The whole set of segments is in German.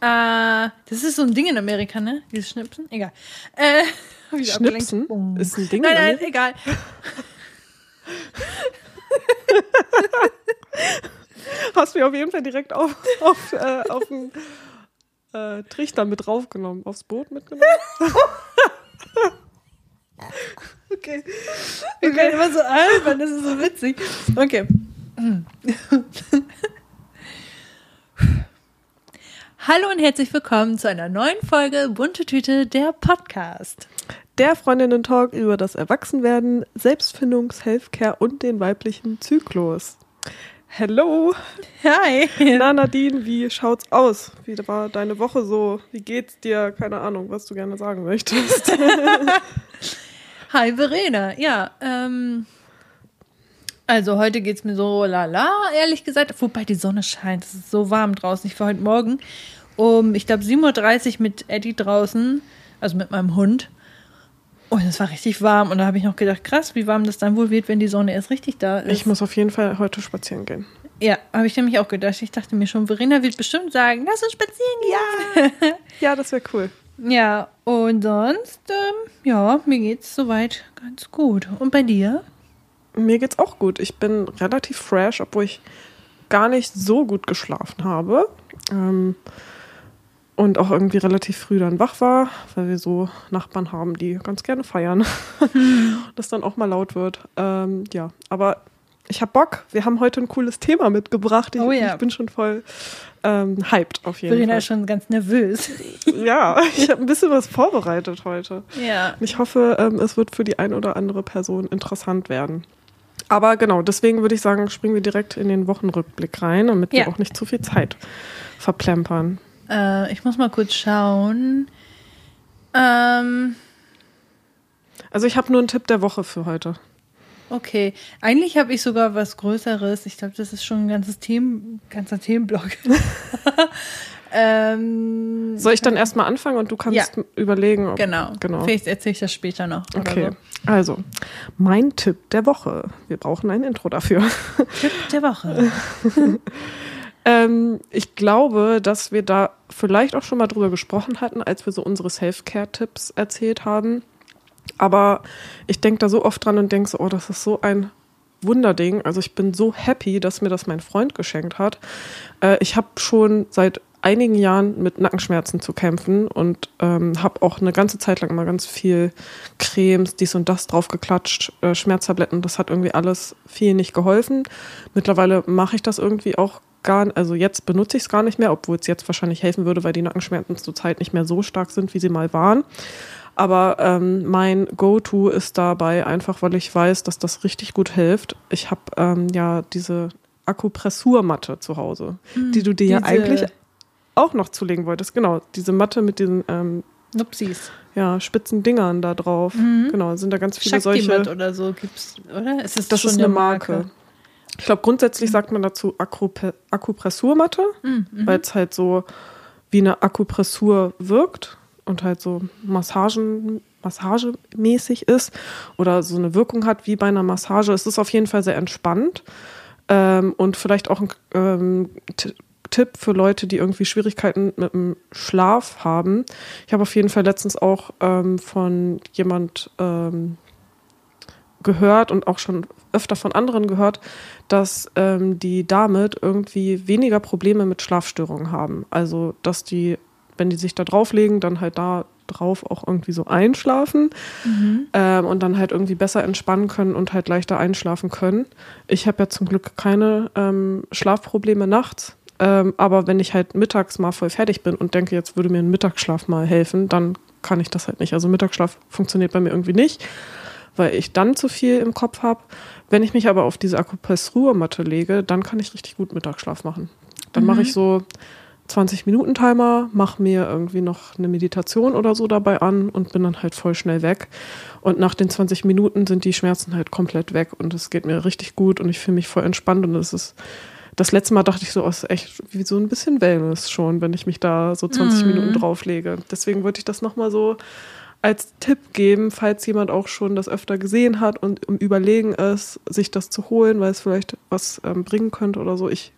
Äh, das ist so ein Ding in Amerika, ne? Dieses Schnipsen? Egal. Äh, Schnipsen ist ein Ding. Nein, in nein, Amerika? egal. Hast mir auf jeden Fall direkt auf, auf, äh, auf den äh, Trichter mit draufgenommen, aufs Boot mitgenommen. Okay. Wir werden immer so albern, das ist so witzig. Okay. Hallo und herzlich willkommen zu einer neuen Folge Bunte Tüte, der Podcast. Der Freundinnen-Talk über das Erwachsenwerden, Selbstfindung, Selfcare und den weiblichen Zyklus. Hello! Hi. Na Nadine, wie schaut's aus? Wie war deine Woche so? Wie geht's dir? Keine Ahnung, was du gerne sagen möchtest. Hi Verena. Ja, ähm, also heute geht's mir so lala, ehrlich gesagt. Wobei die Sonne scheint, es ist so warm draußen. Ich war heute Morgen um, ich glaube, 7.30 Uhr mit Eddie draußen, also mit meinem Hund. Und es war richtig warm. Und da habe ich noch gedacht, krass, wie warm das dann wohl wird, wenn die Sonne erst richtig da ist. Ich muss auf jeden Fall heute spazieren gehen. ja, habe ich nämlich auch gedacht. Ich dachte mir schon, Verena wird bestimmt sagen, lass uns spazieren gehen. Ja, das wäre cool. Ja, und sonst, ähm, ja, mir geht's soweit ganz gut. Und bei dir? Mir geht's auch gut. Ich bin relativ fresh, obwohl ich gar nicht so gut geschlafen habe. Ähm, und auch irgendwie relativ früh dann wach war, weil wir so Nachbarn haben, die ganz gerne feiern. das dann auch mal laut wird. Ähm, ja, aber ich habe Bock. Wir haben heute ein cooles Thema mitgebracht. Ich, Oh ja. ich bin schon voll ähm, hyped auf jeden Fall. ist schon ganz nervös. Ja, ich habe ein bisschen was vorbereitet heute. Ja. Und Ich hoffe, ähm, es wird für die ein oder andere Person interessant werden. Aber genau, deswegen würde ich sagen, springen wir direkt in den Wochenrückblick rein, damit Ja. wir auch nicht zu viel Zeit verplempern. Äh, ich muss mal kurz schauen. Ähm, Also ich habe nur einen Tipp der Woche für heute. okay. Eigentlich habe ich sogar was Größeres. Ich glaube, das ist schon ein ganzes Themen, ganzer Themenblock. ähm, Soll ich dann erstmal anfangen und du kannst überlegen? Ob, genau. genau. Vielleicht erzähle ich das später noch. Okay, So. also mein Tipp der Woche. Wir brauchen ein Intro dafür. Tipp der Woche. Ähm, ich glaube, dass wir da vielleicht auch schon mal drüber gesprochen hatten, als wir so unsere Self-Care-Tipps erzählt haben. Aber ich denke da so oft dran und denke so, oh, das ist so ein Wunderding. Also ich bin so happy, dass mir das mein Freund geschenkt hat. Äh, ich habe schon seit einigen Jahren mit Nackenschmerzen zu kämpfen und ähm, habe auch eine ganze Zeit lang immer ganz viel Cremes, dies und das draufgeklatscht, äh, Schmerztabletten. Das hat irgendwie alles viel nicht geholfen. Mittlerweile mache ich das irgendwie auch gar also jetzt benutze ich es gar nicht mehr, obwohl es jetzt wahrscheinlich helfen würde, weil die Nackenschmerzen zurzeit nicht mehr so stark sind, wie sie mal waren. Aber ähm, mein Go-To ist dabei einfach, weil ich weiß, dass das richtig gut hilft. Ich habe ähm, ja diese Akupressurmatte zu Hause, die du dir ja eigentlich auch noch zulegen wolltest. Genau, diese Matte mit diesen ähm, Nupsis. ja, spitzen Dingern da drauf. Genau, sind da ganz viele solche. Shakti-Mat oder so gibt's, oder? Ist das, Das schon ist eine Marke. Ich glaube, grundsätzlich sagt man dazu Akupe Akupressurmatte, weil es halt so wie eine Akupressur wirkt und halt so Massagen, massagemäßig ist oder so eine Wirkung hat wie bei einer Massage. Es ist auf jeden Fall sehr entspannt ähm, und vielleicht auch ein ähm, Tipp für Leute, die irgendwie Schwierigkeiten mit dem Schlaf haben. Ich habe auf jeden Fall letztens auch ähm, von jemand ähm, gehört und auch schon öfter von anderen gehört, dass ähm, die damit irgendwie weniger Probleme mit Schlafstörungen haben. Also, dass die, wenn die sich da drauflegen, dann halt da drauf auch irgendwie so einschlafen ähm, und dann halt irgendwie besser entspannen können und halt leichter einschlafen können. Ich habe ja zum Glück keine ähm, Schlafprobleme nachts. Ähm, aber wenn ich halt mittags mal voll fertig bin und denke, jetzt würde mir ein Mittagsschlaf mal helfen, dann kann ich das halt nicht. Also Mittagsschlaf funktioniert bei mir irgendwie nicht weil ich dann zu viel im Kopf habe. Wenn ich mich aber auf diese Akupressurmatte lege, dann kann ich richtig gut Mittagsschlaf machen. Dann mache ich so 20 Minuten Timer, mache mir irgendwie noch eine Meditation oder so dabei an und bin dann halt voll schnell weg. Und nach den 20 Minuten sind die Schmerzen halt komplett weg und es geht mir richtig gut und ich fühle mich voll entspannt und es ist das letzte Mal dachte ich so, oh, ist echt wie so ein bisschen Wellness schon, wenn ich mich da so 20 Minuten drauflege. Deswegen wollte ich das nochmal so als Tipp geben, falls jemand auch schon das öfter gesehen hat und im Überlegen ist, sich das zu holen, weil es vielleicht was ähm, bringen könnte oder so. Ich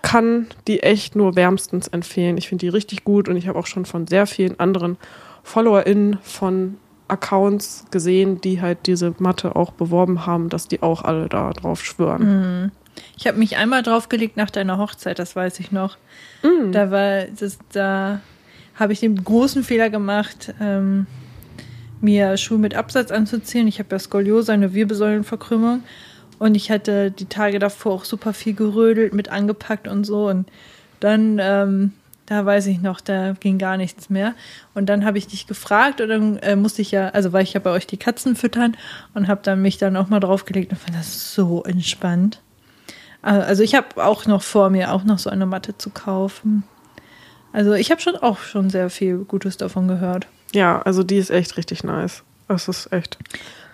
kann die echt nur wärmstens empfehlen. Ich finde die richtig gut und ich habe auch schon von sehr vielen anderen FollowerInnen von Accounts gesehen, die halt diese Matte auch beworben haben, dass die auch alle da drauf schwören. Ich habe mich einmal draufgelegt nach deiner Hochzeit, das weiß ich noch. Da war das, da habe ich den großen Fehler gemacht, ähm, mir Schuhe mit Absatz anzuziehen. Ich habe ja Skoliose, eine Wirbelsäulenverkrümmung. Und ich hatte die Tage davor auch super viel gerödelt, mit angepackt und so. Und dann, ähm, da weiß ich noch, da ging gar nichts mehr. Und dann habe ich dich gefragt und dann äh, musste ich ja, also weil ich ja bei euch die Katzen füttern und habe dann mich dann auch mal draufgelegt und fand das so entspannt. Äh, Also ich habe auch noch vor mir, auch noch so eine Matte zu kaufen. Also ich habe schon auch schon sehr viel Gutes davon gehört. Ja, also die ist echt richtig nice. Das ist echt.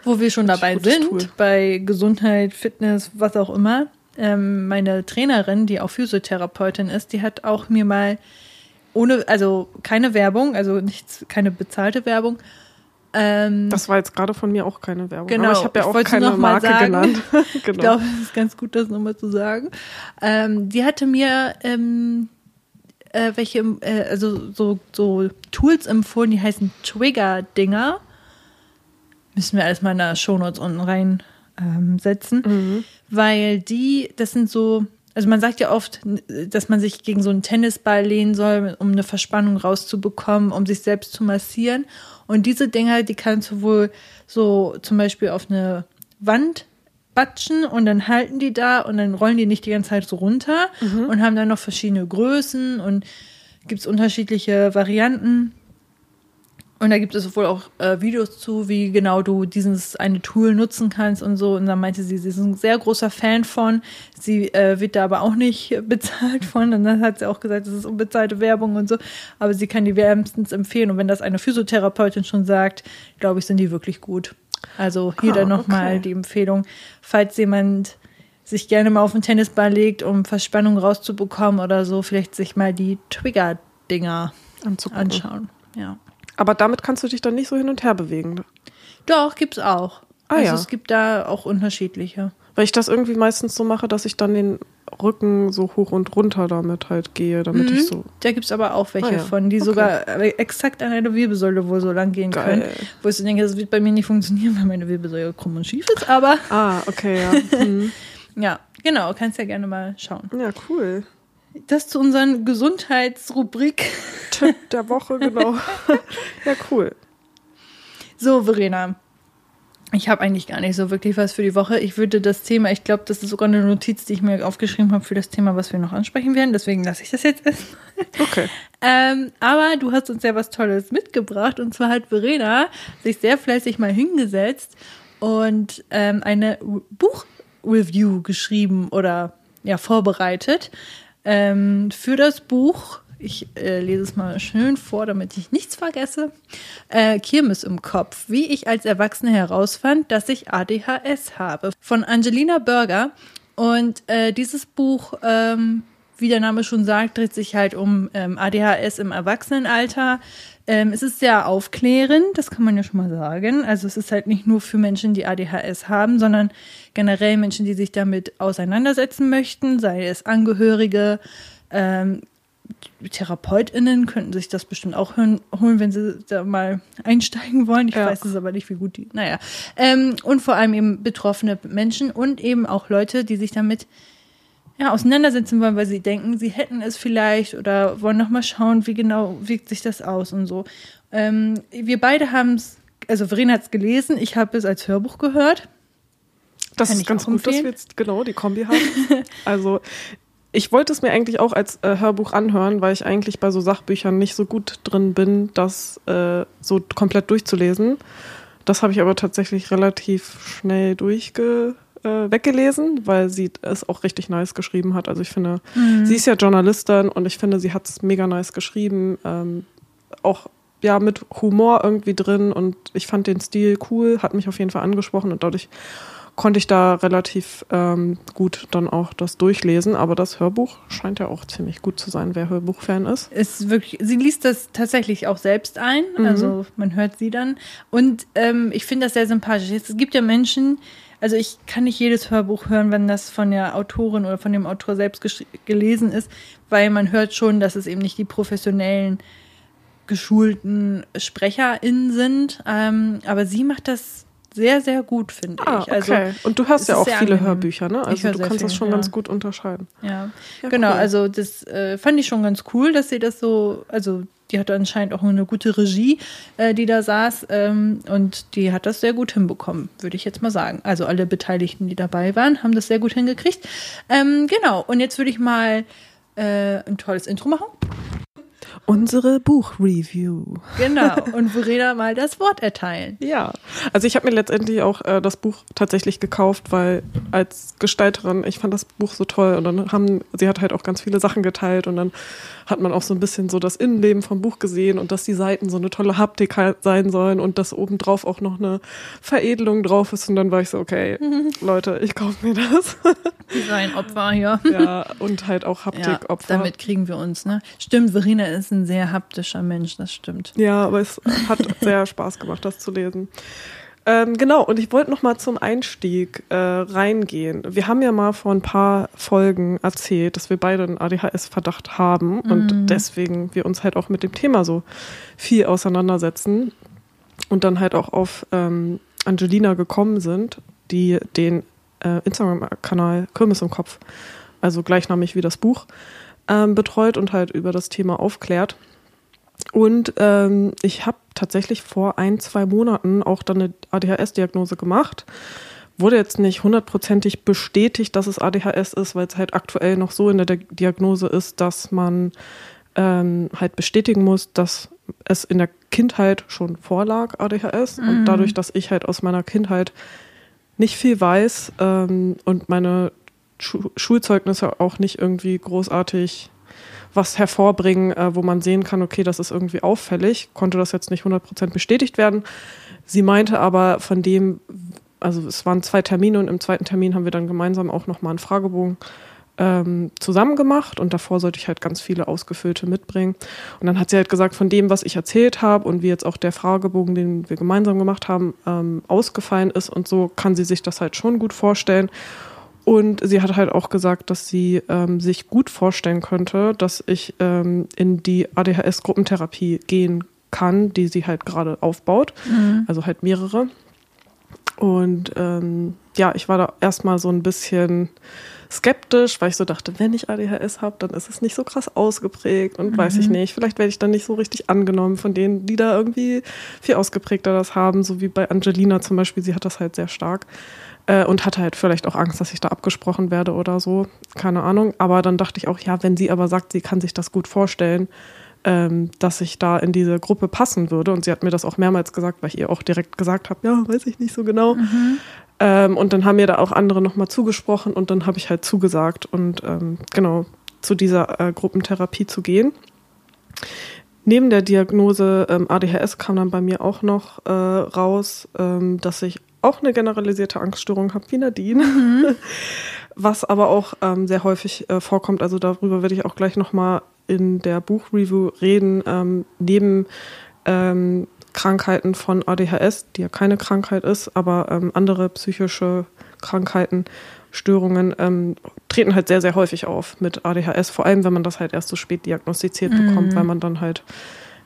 Wo wir schon dabei sind, Tool. bei Gesundheit, Fitness, was auch immer. Ähm, meine Trainerin, die auch Physiotherapeutin ist, die hat auch mir mal ohne, also keine Werbung, also nichts, keine bezahlte Werbung. Ähm, Das war jetzt gerade von mir auch keine Werbung. Genau, Aber ich habe ja ich auch keine Marke sagen. genannt. Ich genau. glaube, es ist ganz gut, das nochmal zu sagen. Ähm, die hatte mir ähm, äh, welche, äh, also so, so Tools empfohlen, die heißen Trigger-Dinger. Müssen wir alles mal in der Shownotes unten rein ähm, setzen. Weil die, das sind so, also man sagt ja oft, dass man sich gegen so einen Tennisball lehnen soll, um eine Verspannung rauszubekommen, um sich selbst zu massieren. Und diese Dinger, die kannst du wohl so zum Beispiel auf eine Wand batschen und dann halten die da und dann rollen die nicht die ganze Zeit so runter und haben dann noch verschiedene Größen und gibt es unterschiedliche Varianten. Und da gibt es wohl auch äh, Videos zu, wie genau du dieses eine Tool nutzen kannst und so. Und dann meinte sie, sie ist ein sehr großer Fan von. Sie äh, wird da aber auch nicht bezahlt von. Und dann hat sie auch gesagt, das ist unbezahlte Werbung und so. Aber sie kann die wärmstens empfehlen. Und wenn das eine Physiotherapeutin schon sagt, glaube ich, sind die wirklich gut. Also hier Ah, dann nochmal okay. die Empfehlung, falls jemand sich gerne mal auf den Tennisball legt, um Verspannung rauszubekommen oder so, vielleicht sich mal die Trigger-Dinger anschauen. Ja. Aber damit kannst du dich dann nicht so hin und her bewegen. Doch, gibt's auch. Ah, also ja. es gibt da auch unterschiedliche. Weil ich das irgendwie meistens so mache, dass ich dann den Rücken so hoch und runter damit halt gehe, damit ich so. Da gibt's aber auch welche Ah, ja. von, die Okay. sogar äh, exakt an eine Wirbelsäule wohl so lang gehen Geil. können. Wo ich so denke, das wird bei mir nicht funktionieren, weil meine Wirbelsäule krumm und schief ist. Aber Ah, okay, ja. Mhm. ja, genau, kannst ja gerne mal schauen. Ja, cool. Das zu unseren Gesundheitsrubrik. Tipp der Woche, genau. ja, cool. So, Verena. Ich habe eigentlich gar nicht so wirklich was für die Woche. Ich würde das Thema, ich glaube, das ist sogar eine Notiz, die ich mir aufgeschrieben habe für das Thema, was wir noch ansprechen werden. Deswegen lasse ich das jetzt erstmal. Okay. Ähm, aber du hast uns ja was Tolles mitgebracht. Und zwar hat Verena sich sehr fleißig mal hingesetzt und ähm, eine Buchreview geschrieben oder ja, vorbereitet ähm, für das Buch. Ich äh, lese es mal schön vor, damit ich nichts vergesse. Äh, Kirmes im Kopf, wie ich als Erwachsene herausfand, dass ich ADHS habe. Von Angelina Burger. Und äh, dieses Buch ähm, wie der Name schon sagt, dreht sich halt um ähm, ADHS im Erwachsenenalter. Ähm, es ist sehr aufklärend, das kann man ja schon mal sagen. Also es ist halt nicht nur für Menschen, die ADHS haben, sondern generell Menschen, die sich damit auseinandersetzen möchten, sei es Angehörige, ähm, TherapeutInnen könnten sich das bestimmt auch hören, holen, wenn sie da mal einsteigen wollen. Ich Ja. weiß es aber nicht, wie gut die. Naja. Ähm, und vor allem eben betroffene Menschen und eben auch Leute, die sich damit ja, auseinandersetzen wollen, weil sie denken, sie hätten es vielleicht oder wollen noch mal schauen, wie genau wirkt sich das aus und so. Ähm, wir beide haben es, also Verena hat es gelesen, ich habe es als Hörbuch gehört. Das Kann ist ganz gut, dass empfehlen. wir jetzt genau die Kombi haben. also ich wollte es mir eigentlich auch als äh, Hörbuch anhören, weil ich eigentlich bei so Sachbüchern nicht so gut drin bin, das äh, so komplett durchzulesen. Das habe ich aber tatsächlich relativ schnell durchge äh, weggelesen, weil sie es auch richtig nice geschrieben hat. Also ich finde, sie ist ja Journalistin und ich finde, sie hat es mega nice geschrieben. Ähm, auch ja mit Humor irgendwie drin und ich fand den Stil cool, hat mich auf jeden Fall angesprochen und dadurch konnte ich da relativ ähm, gut dann auch das durchlesen. Aber das Hörbuch scheint ja auch ziemlich gut zu sein, wer Hörbuchfan ist. Ist wirklich, sie liest das tatsächlich auch selbst ein. Mhm. Also man hört sie dann. Und ähm, ich finde das sehr sympathisch. Es gibt ja Menschen, also ich kann nicht jedes Hörbuch hören, wenn das von der Autorin oder von dem Autor selbst gelesen ist, weil man hört schon, dass es eben nicht die professionellen, geschulten SprecherInnen sind. Ähm, aber sie macht das sehr, sehr gut, finde Ah, ich. Also, okay. Und du hörst es ja auch viele angenehm. Hörbücher, ne? Also du kannst das viel, schon ja. ganz gut unterscheiden. Ja, Ja, genau. cool. Also das äh, fand ich schon ganz cool, dass sie das so, also die hatte anscheinend auch eine gute Regie, äh, die da saß ähm, und die hat das sehr gut hinbekommen, würde ich jetzt mal sagen. Also alle Beteiligten, die dabei waren, haben das sehr gut hingekriegt. Ähm, genau. Und jetzt würde ich mal äh, ein tolles Intro machen. Unsere Buchreview. Genau. Und Verena mal das Wort erteilen. Ja, also ich habe mir letztendlich auch äh, das Buch tatsächlich gekauft, weil als Gestalterin, ich fand das Buch so toll und dann haben, sie hat halt auch ganz viele Sachen geteilt und dann hat man auch so ein bisschen so das Innenleben vom Buch gesehen und dass die Seiten so eine tolle Haptik halt sein sollen und dass obendrauf auch noch eine Veredelung drauf ist und dann war ich so, okay, Leute, ich kaufe mir das. Sein Opfer hier. ja, und halt auch Ja, Haptikopfer. damit kriegen wir uns, ne? Stimmt, Verena ist ein sehr haptischer Mensch, das stimmt. Ja, aber es hat sehr Spaß gemacht, das zu lesen. Ähm, genau, und ich wollte noch mal zum Einstieg äh, reingehen. Wir haben ja mal vor ein paar Folgen erzählt, dass wir beide einen ADHS-Verdacht haben und deswegen wir uns halt auch mit dem Thema so viel auseinandersetzen und dann halt auch auf ähm, Angelina gekommen sind, die den äh, Instagram-Kanal Kirmes im Kopf, also gleichnamig wie das Buch, ähm, betreut und halt über das Thema aufklärt. Und ähm, ich habe tatsächlich vor ein, zwei Monaten auch dann eine ADHS-Diagnose gemacht. Wurde jetzt nicht hundertprozentig bestätigt, dass es ADHS ist, weil es halt aktuell noch so in der Di- Diagnose ist, dass man ähm, halt bestätigen muss, dass es in der Kindheit schon vorlag, ADHS. Und dadurch, dass ich halt aus meiner Kindheit nicht viel weiß ähm, und meine Schu Schulzeugnisse auch nicht irgendwie großartig was hervorbringen, äh, wo man sehen kann, okay, das ist irgendwie auffällig, konnte das jetzt nicht 100% bestätigt werden. Sie meinte aber von dem, also es waren zwei Termine und im zweiten Termin haben wir dann gemeinsam auch nochmal einen Fragebogen ähm, zusammen gemacht und davor sollte ich halt ganz viele ausgefüllte mitbringen. Und dann hat sie halt gesagt, von dem, was ich erzählt habe und wie jetzt auch der Fragebogen, den wir gemeinsam gemacht haben, ähm, ausgefallen ist und so, kann sie sich das halt schon gut vorstellen. Und sie hat halt auch gesagt, dass sie ähm, sich gut vorstellen könnte, dass ich ähm, in die ADHS-Gruppentherapie gehen kann, die sie halt gerade aufbaut. Also halt mehrere. Und ähm, ja, ich war da erstmal so ein bisschen skeptisch, weil ich so dachte, wenn ich ADHS habe, dann ist es nicht so krass ausgeprägt und weiß ich nicht. Vielleicht werde ich dann nicht so richtig angenommen von denen, die da irgendwie viel ausgeprägter das haben, so wie bei Angelina zum Beispiel. Sie hat das halt sehr stark äh, und hatte halt vielleicht auch Angst, dass ich da abgesprochen werde oder so. Keine Ahnung. Aber dann dachte ich auch, ja, wenn sie aber sagt, sie kann sich das gut vorstellen, ähm, dass ich da in diese Gruppe passen würde. Und sie hat mir das auch mehrmals gesagt, weil ich ihr auch direkt gesagt habe, ja, weiß ich nicht so genau. Ähm, und dann haben mir da auch andere nochmal zugesprochen und dann habe ich halt zugesagt und ähm, genau zu dieser äh, Gruppentherapie zu gehen. Neben der Diagnose ähm, ADHS kam dann bei mir auch noch äh, raus, ähm, dass ich auch eine generalisierte Angststörung habe wie Nadine, was aber auch ähm, sehr häufig äh, vorkommt. Also darüber werde ich auch gleich nochmal in der Buchreview reden. Ähm, neben ähm, Krankheiten von ADHS, die ja keine Krankheit ist, aber ähm, andere psychische Krankheiten, Störungen ähm, treten halt sehr, sehr häufig auf mit ADHS, vor allem wenn man das halt erst so spät diagnostiziert bekommt, weil man dann halt,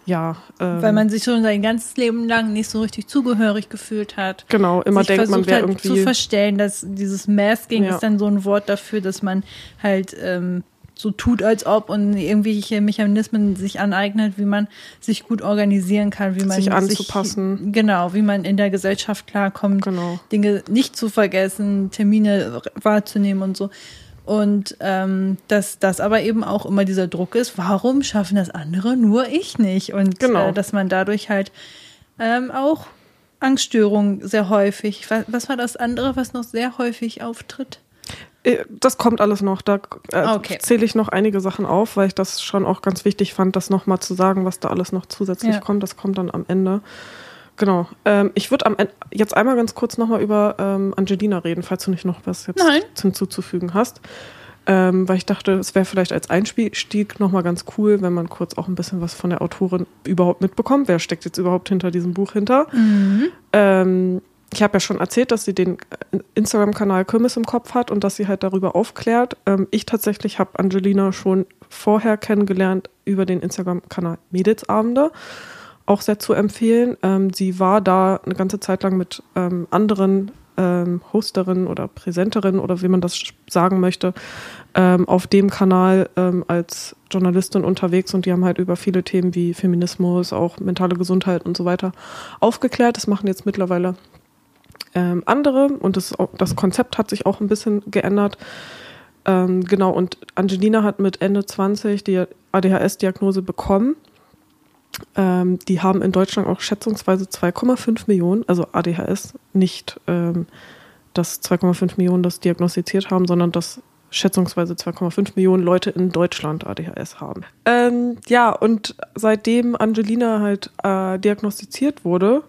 ja. Ähm, Weil man sich schon sein ganzes Leben lang nicht so richtig zugehörig gefühlt hat. genau immer sich denkt, man versucht wäre halt zu irgendwie. verstellen, dass dieses Masking Ja. ist dann so ein Wort dafür, dass man halt ähm, so tut, als ob und irgendwelche Mechanismen sich aneignet, wie man sich gut organisieren kann, wie man Sich anzupassen. genau, wie man in der Gesellschaft klarkommt, Genau. Dinge nicht zu vergessen, Termine wahrzunehmen und so. Und ähm, dass das aber eben auch immer dieser Druck ist, warum schaffen das andere, nur ich nicht? Und Genau. äh, dass man dadurch halt ähm, auch Angststörungen sehr häufig. Was, was war das andere, was noch sehr häufig auftritt? Äh, Das kommt alles noch. Da äh, Ah, okay. zähle ich noch einige Sachen auf, weil ich das schon auch ganz wichtig fand, das nochmal zu sagen, was da alles noch zusätzlich Ja. kommt. Das kommt dann am Ende. Genau. Ähm, ich würde jetzt einmal ganz kurz nochmal über ähm, Angelina reden, falls du nicht noch was jetzt Nein. hinzuzufügen hast. Ähm, weil ich dachte, es wäre vielleicht als Einstieg nochmal ganz cool, wenn man kurz auch ein bisschen was von der Autorin überhaupt mitbekommt. Wer steckt jetzt überhaupt hinter diesem Buch hinter? Mhm. Ähm, ich habe ja schon erzählt, dass sie den äh, Instagram-Kanal Kirmes im Kopf hat und dass sie halt darüber aufklärt. Ähm, ich tatsächlich habe Angelina schon vorher kennengelernt über den Instagram-Kanal Mädelsabende. Auch sehr zu empfehlen. Ähm, sie war da eine ganze Zeit lang mit ähm, anderen ähm, Hosterin oder Präsenterin oder wie man das sagen möchte, ähm, auf dem Kanal ähm, als Journalistin unterwegs und die haben halt über viele Themen wie Feminismus, auch mentale Gesundheit und so weiter aufgeklärt. Das machen jetzt mittlerweile ähm, andere und das, das Konzept hat sich auch ein bisschen geändert. Ähm, genau, und Angelina hat mit Ende 20 die ADHS-Diagnose bekommen ähm, die haben in Deutschland auch schätzungsweise 2,5 Millionen, also ADHS, nicht ähm, dass 2,5 Millionen das diagnostiziert haben, sondern dass schätzungsweise 2,5 Millionen Leute in Deutschland ADHS haben. Ähm, ja, und seitdem Angelina halt äh, diagnostiziert wurde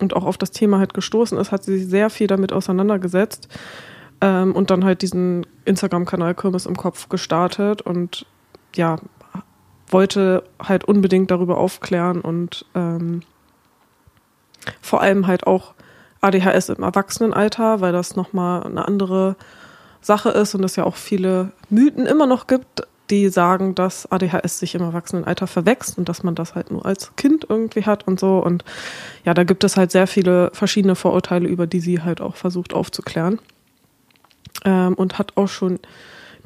und auch auf das Thema halt gestoßen ist, hat sie sich sehr viel damit auseinandergesetzt ähm, und dann halt diesen Instagram-Kanal Kirmes im Kopf gestartet und ja, wollte halt unbedingt darüber aufklären und ähm, vor allem halt auch ADHS im Erwachsenenalter, weil das nochmal eine andere Sache ist und es ja auch viele Mythen immer noch gibt, die sagen, dass ADHS sich im Erwachsenenalter verwächst und dass man das halt nur als Kind irgendwie hat und so. Und ja, da gibt es halt sehr viele verschiedene Vorurteile, über die sie halt auch versucht aufzuklären. Ähm, und hat auch schon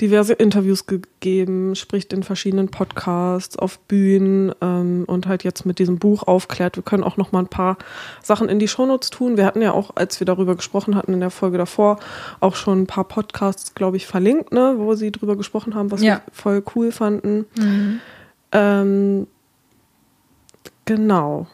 diverse Interviews gegeben, spricht in verschiedenen Podcasts, auf Bühnen ähm, und halt jetzt mit diesem Buch aufklärt. Wir können auch noch mal ein paar Sachen in die Shownotes tun. Wir hatten ja auch, als wir darüber gesprochen hatten in der Folge davor, auch schon ein paar Podcasts, glaube ich, verlinkt, ne, wo sie drüber gesprochen haben, was ja. wir voll cool fanden. Mhm. Ähm, genau.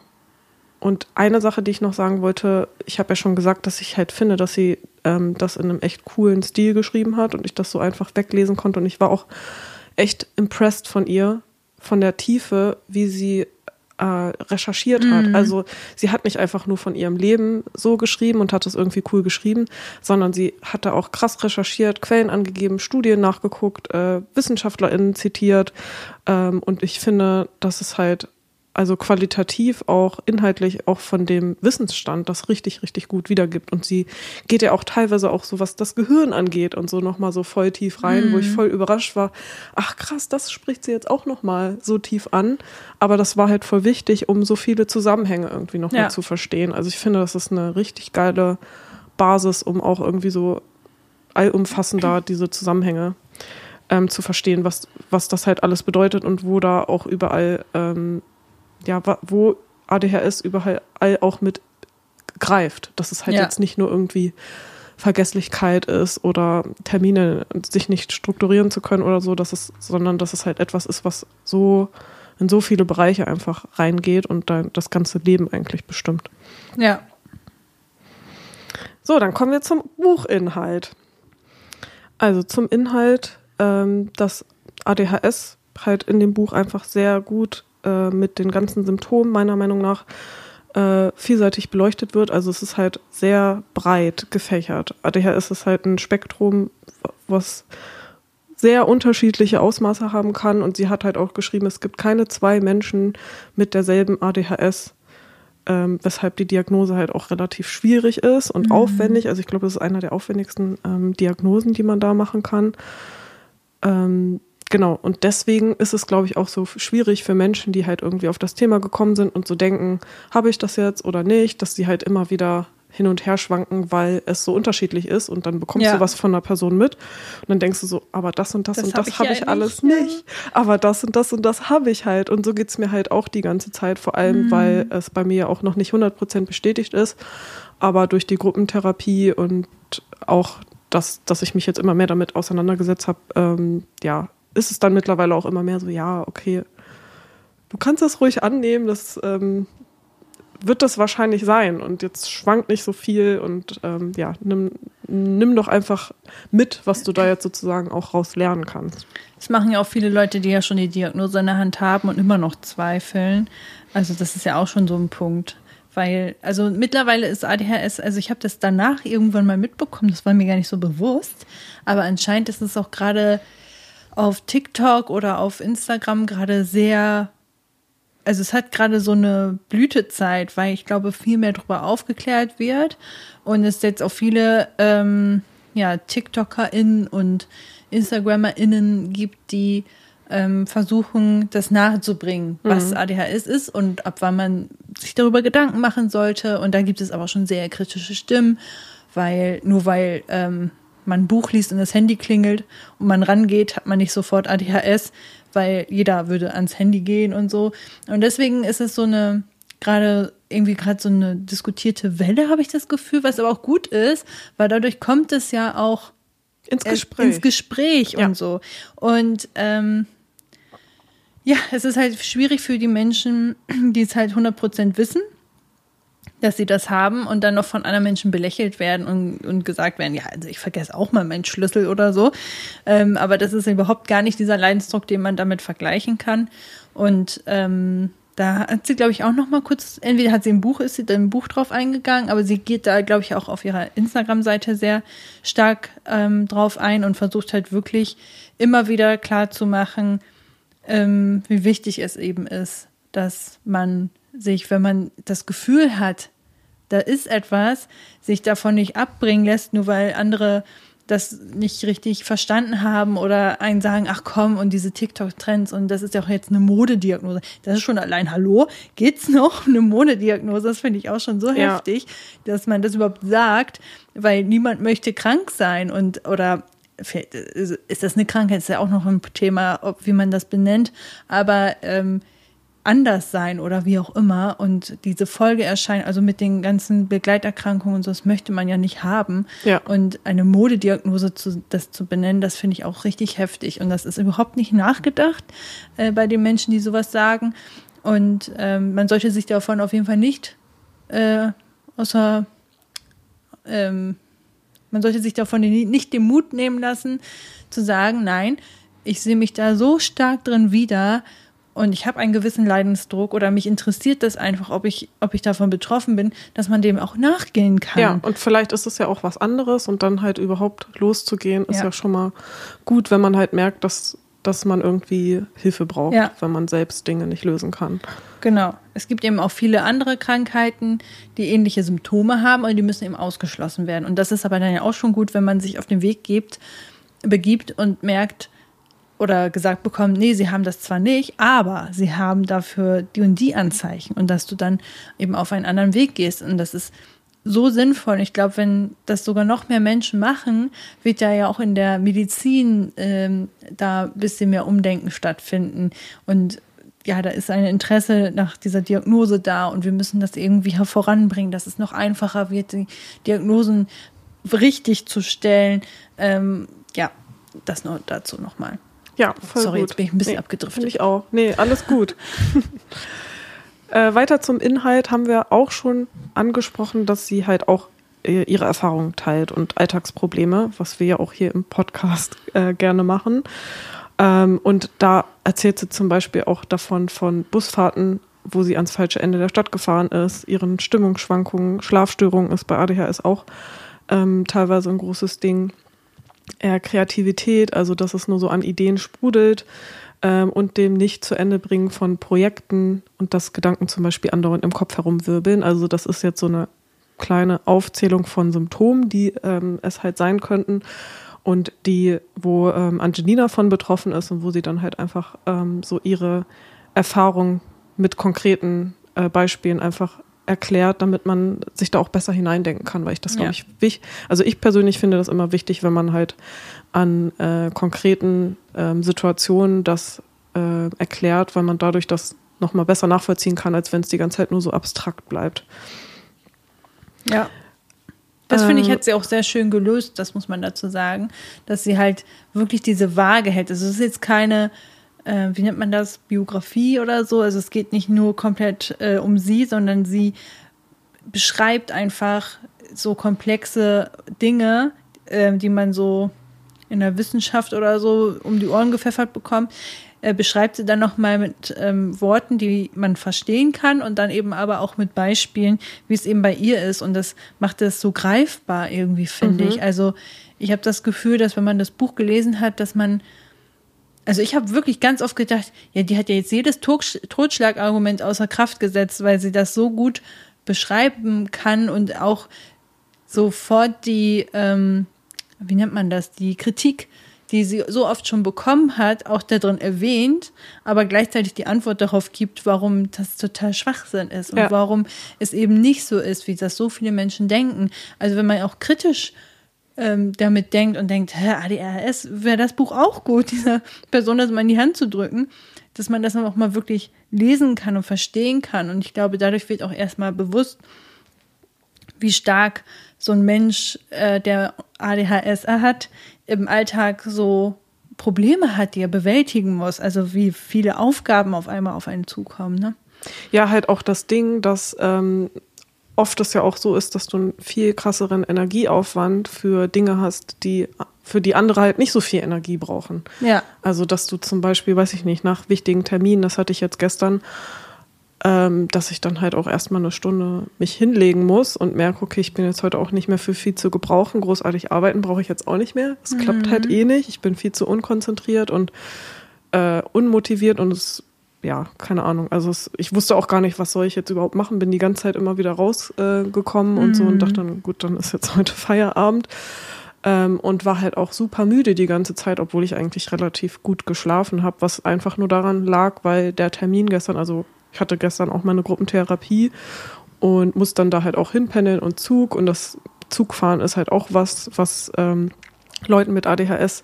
Und eine Sache, die ich noch sagen wollte, ich habe ja schon gesagt, dass ich halt finde, dass sie ähm, das in einem echt coolen Stil geschrieben hat und ich das so einfach weglesen konnte. Und ich war auch echt impressed von ihr, von der Tiefe, wie sie äh, recherchiert hat. Mhm. Also sie hat nicht einfach nur von ihrem Leben so geschrieben und hat es irgendwie cool geschrieben, sondern sie hatte auch krass recherchiert, Quellen angegeben, Studien nachgeguckt, äh, WissenschaftlerInnen zitiert. Ähm, und ich finde, dass es halt also qualitativ auch inhaltlich auch von dem Wissensstand das richtig, richtig gut wiedergibt. Und sie geht ja auch teilweise auch so, was das Gehirn angeht und so nochmal so voll tief rein, mhm. wo ich mhm. voll überrascht war. Ach krass, das spricht sie jetzt auch nochmal so tief an. Aber das war halt voll wichtig, um so viele Zusammenhänge irgendwie nochmal ja. zu verstehen. Also ich finde, das ist eine richtig geile Basis, um auch irgendwie so allumfassender diese Zusammenhänge ähm, zu verstehen, was, was das halt alles bedeutet und wo da auch überall ähm, ja, wo ADHS überall auch mit greift. Dass es halt ja. jetzt nicht nur irgendwie Vergesslichkeit ist oder Termine sich nicht strukturieren zu können oder so, dass es, sondern dass es halt etwas ist, was so in so viele Bereiche einfach reingeht und dann das ganze Leben eigentlich bestimmt. Ja. So, dann kommen wir zum Buchinhalt. Also zum Inhalt, ähm, dass ADHS halt in dem Buch einfach sehr gut äh, mit den ganzen Symptomen meiner Meinung nach äh, vielseitig beleuchtet wird. Also es ist halt sehr breit gefächert. ADHS ist halt ein Spektrum, was sehr unterschiedliche Ausmaße haben kann. Und sie hat halt auch geschrieben, es gibt keine zwei Menschen mit derselben ADHS, ähm, weshalb die Diagnose halt auch relativ schwierig ist und mhm. aufwendig. Also ich glaube, das ist einer der aufwendigsten ähm, Diagnosen, die man da machen kann. Ähm, Genau, und deswegen ist es, glaube ich, auch so schwierig für Menschen, die halt irgendwie auf das Thema gekommen sind und so denken, habe ich das jetzt oder nicht, dass sie halt immer wieder hin und her schwanken, weil es so unterschiedlich ist und dann bekommst ja. du was von einer Person mit und dann denkst du so, aber das und das, das und das habe ich, hab ich alles nicht, nicht, aber das und das und das habe ich halt und so geht es mir halt auch die ganze Zeit, vor allem, mhm. weil es bei mir auch noch nicht 100% bestätigt ist, aber durch die Gruppentherapie und auch das, dass ich mich jetzt immer mehr damit auseinandergesetzt habe, ähm, ja, ist es dann mittlerweile auch immer mehr so, ja, okay, du kannst das ruhig annehmen, das ähm, wird das wahrscheinlich sein und jetzt schwankt nicht so viel und ähm, ja, nimm, nimm doch einfach mit, was du da jetzt sozusagen auch raus lernen kannst. Das machen ja auch viele Leute, die ja schon die Diagnose in der Hand haben und immer noch zweifeln. Also das ist ja auch schon so ein Punkt. Weil, also mittlerweile ist ADHS, also ich habe das danach irgendwann mal mitbekommen, das war mir gar nicht so bewusst, aber anscheinend ist es auch gerade auf TikTok oder auf Instagram gerade sehr, also es hat gerade so eine Blütezeit, weil ich glaube, viel mehr darüber aufgeklärt wird und es jetzt auch viele ähm, ja, TikTokerInnen und InstagrammerInnen gibt, die ähm, versuchen, das nahezubringen, was mhm. ADHS ist und ab wann man sich darüber Gedanken machen sollte. Und da gibt es aber schon sehr kritische Stimmen, weil nur weil ähm, man ein Buch liest und das Handy klingelt und man rangeht, hat man nicht sofort ADHS, weil jeder würde ans Handy gehen und so. Und deswegen ist es so eine gerade irgendwie gerade so eine diskutierte Welle, habe ich das Gefühl, was aber auch gut ist, weil dadurch kommt es ja auch ins Gespräch, ins Gespräch ja. und so. Und ähm, ja, es ist halt schwierig für die Menschen, die es halt 100% wissen, dass sie das haben und dann noch von anderen Menschen belächelt werden und, und gesagt werden, ja, also ich vergesse auch mal meinen Schlüssel oder so. Ähm, aber das ist überhaupt gar nicht dieser Leidensdruck, den man damit vergleichen kann. Und ähm, da hat sie, glaube ich, auch noch mal kurz, entweder hat sie ein Buch, ist sie da ein Buch drauf eingegangen, aber sie geht da, glaube ich, auch auf ihrer Instagram-Seite sehr stark ähm, drauf ein und versucht halt wirklich immer wieder klar zu machen, ähm, wie wichtig es eben ist, dass man sich, wenn man das Gefühl hat, da ist etwas, sich davon nicht abbringen lässt, nur weil andere das nicht richtig verstanden haben oder einen sagen, ach komm, und diese TikTok-Trends und das ist ja auch jetzt eine Modediagnose. Das ist schon allein, hallo, geht's noch? Eine Modediagnose, das finde ich auch schon so ja. heftig, dass man das überhaupt sagt, weil niemand möchte krank sein und oder ist das eine Krankheit, ist ja auch noch ein Thema, ob, wie man das benennt, aber ähm, anders sein oder wie auch immer und diese Folge erscheint, also mit den ganzen Begleiterkrankungen und so, das möchte man ja nicht haben. Ja. Und eine Modediagnose zu, das zu benennen, das finde ich auch richtig heftig und das ist überhaupt nicht nachgedacht äh, bei den Menschen, die sowas sagen. Und ähm, man sollte sich davon auf jeden Fall nicht äh, außer ähm, man sollte sich davon nicht den Mut nehmen lassen, zu sagen, nein, ich sehe mich da so stark drin wieder, und ich habe einen gewissen Leidensdruck oder mich interessiert das einfach, ob ich, ob ich davon betroffen bin, dass man dem auch nachgehen kann. Ja, und vielleicht ist es ja auch was anderes und dann halt überhaupt loszugehen, ist ja, ja schon mal gut, wenn man halt merkt, dass, dass man irgendwie Hilfe braucht, ja. wenn man selbst Dinge nicht lösen kann. Genau. Es gibt eben auch viele andere Krankheiten, die ähnliche Symptome haben und die müssen eben ausgeschlossen werden. Und das ist aber dann ja auch schon gut, wenn man sich auf den Weg gibt, begibt und merkt, oder gesagt bekommen, nee, sie haben das zwar nicht, aber sie haben dafür die und die Anzeichen und dass du dann eben auf einen anderen Weg gehst und das ist so sinnvoll. Ich glaube, wenn das sogar noch mehr Menschen machen, wird ja ja auch in der Medizin ähm, da ein bisschen mehr Umdenken stattfinden und ja, da ist ein Interesse nach dieser Diagnose da und wir müssen das irgendwie voranbringen, dass es noch einfacher wird, die Diagnosen richtig zu stellen. Ähm, ja, das nur dazu nochmal. Ja, voll Sorry, gut. jetzt bin ich ein bisschen nee, abgedriftet. Ich auch. Nee, alles gut. äh, weiter zum Inhalt haben wir auch schon angesprochen, dass sie halt auch äh, ihre Erfahrungen teilt und Alltagsprobleme, was wir ja auch hier im Podcast äh, gerne machen. Ähm, und da erzählt sie zum Beispiel auch davon von Busfahrten, wo sie ans falsche Ende der Stadt gefahren ist, ihren Stimmungsschwankungen, Schlafstörungen ist bei ADHS auch ähm, teilweise ein großes Ding eher Kreativität, also dass es nur so an Ideen sprudelt ähm, und dem nicht zu Ende bringen von Projekten und dass Gedanken zum Beispiel andauernd im Kopf herumwirbeln. Also das ist jetzt so eine kleine Aufzählung von Symptomen, die ähm, es halt sein könnten und die, wo ähm, Angelina von betroffen ist und wo sie dann halt einfach ähm, so ihre Erfahrung mit konkreten äh, Beispielen einfach erklärt, damit man sich da auch besser hineindenken kann, weil ich das, glaube ich, wichtig, also ich persönlich finde das immer wichtig, wenn man halt an äh, konkreten ähm, Situationen das äh, erklärt, weil man dadurch das nochmal besser nachvollziehen kann, als wenn es die ganze Zeit nur so abstrakt bleibt. Ja. Das finde ich, ähm, hat sie auch sehr schön gelöst, das muss man dazu sagen, dass sie halt wirklich diese Waage hält. Also es ist jetzt keine äh, wie nennt man das, Biografie oder so. Also es geht nicht nur komplett äh, um sie, sondern sie beschreibt einfach so komplexe Dinge, äh, die man so in der Wissenschaft oder so um die Ohren gepfeffert bekommt, äh, beschreibt sie dann nochmal mit ähm, Worten, die man verstehen kann und dann eben aber auch mit Beispielen, wie es eben bei ihr ist. Und das macht es so greifbar irgendwie, finde Mhm. ich. Also ich habe das Gefühl, dass wenn man das Buch gelesen hat, dass man also ich habe wirklich ganz oft gedacht, ja, die hat ja jetzt jedes Totsch- Totschlagargument außer Kraft gesetzt, weil sie das so gut beschreiben kann und auch sofort die, ähm, wie nennt man das, die Kritik, die sie so oft schon bekommen hat, auch darin erwähnt, aber gleichzeitig die Antwort darauf gibt, warum das total Schwachsinn ist und Ja. warum es eben nicht so ist, wie das so viele Menschen denken. Also wenn man auch kritisch ähm, damit denkt und denkt, hä, ADHS, wäre das Buch auch gut, dieser Person das mal in die Hand zu drücken, dass man das dann auch mal wirklich lesen kann und verstehen kann. Und ich glaube, dadurch wird auch erstmal bewusst, wie stark so ein Mensch, äh, der ADHS hat, im Alltag so Probleme hat, die er bewältigen muss. Also wie viele Aufgaben auf einmal auf einen zukommen. Ne? Ja, halt auch das Ding, dass ähm, oft es ja auch so ist, dass du einen viel krasseren Energieaufwand für Dinge hast, die für die andere halt nicht so viel Energie brauchen. Ja. Also, dass du zum Beispiel, weiß ich nicht, nach wichtigen Terminen, das hatte ich jetzt gestern, ähm, dass ich dann halt auch erstmal eine Stunde mich hinlegen muss und merke, okay, ich bin jetzt heute auch nicht mehr für viel zu gebrauchen. Großartig arbeiten brauche ich jetzt auch nicht mehr. Es klappt halt eh nicht. Ich bin viel zu unkonzentriert und äh, unmotiviert und es, ja, keine Ahnung. Also es, ich wusste auch gar nicht, was soll ich jetzt überhaupt machen. Bin die ganze Zeit immer wieder rausgekommen äh, gekommen und so und dachte dann, gut, dann ist jetzt heute Feierabend. Ähm, und war halt auch super müde die ganze Zeit, obwohl ich eigentlich relativ gut geschlafen habe, was einfach nur daran lag, weil der Termin gestern, also ich hatte gestern auch meine Gruppentherapie und muss dann da halt auch hinpendeln und Zug und das Zugfahren ist halt auch was, was ähm, Leuten mit ADHS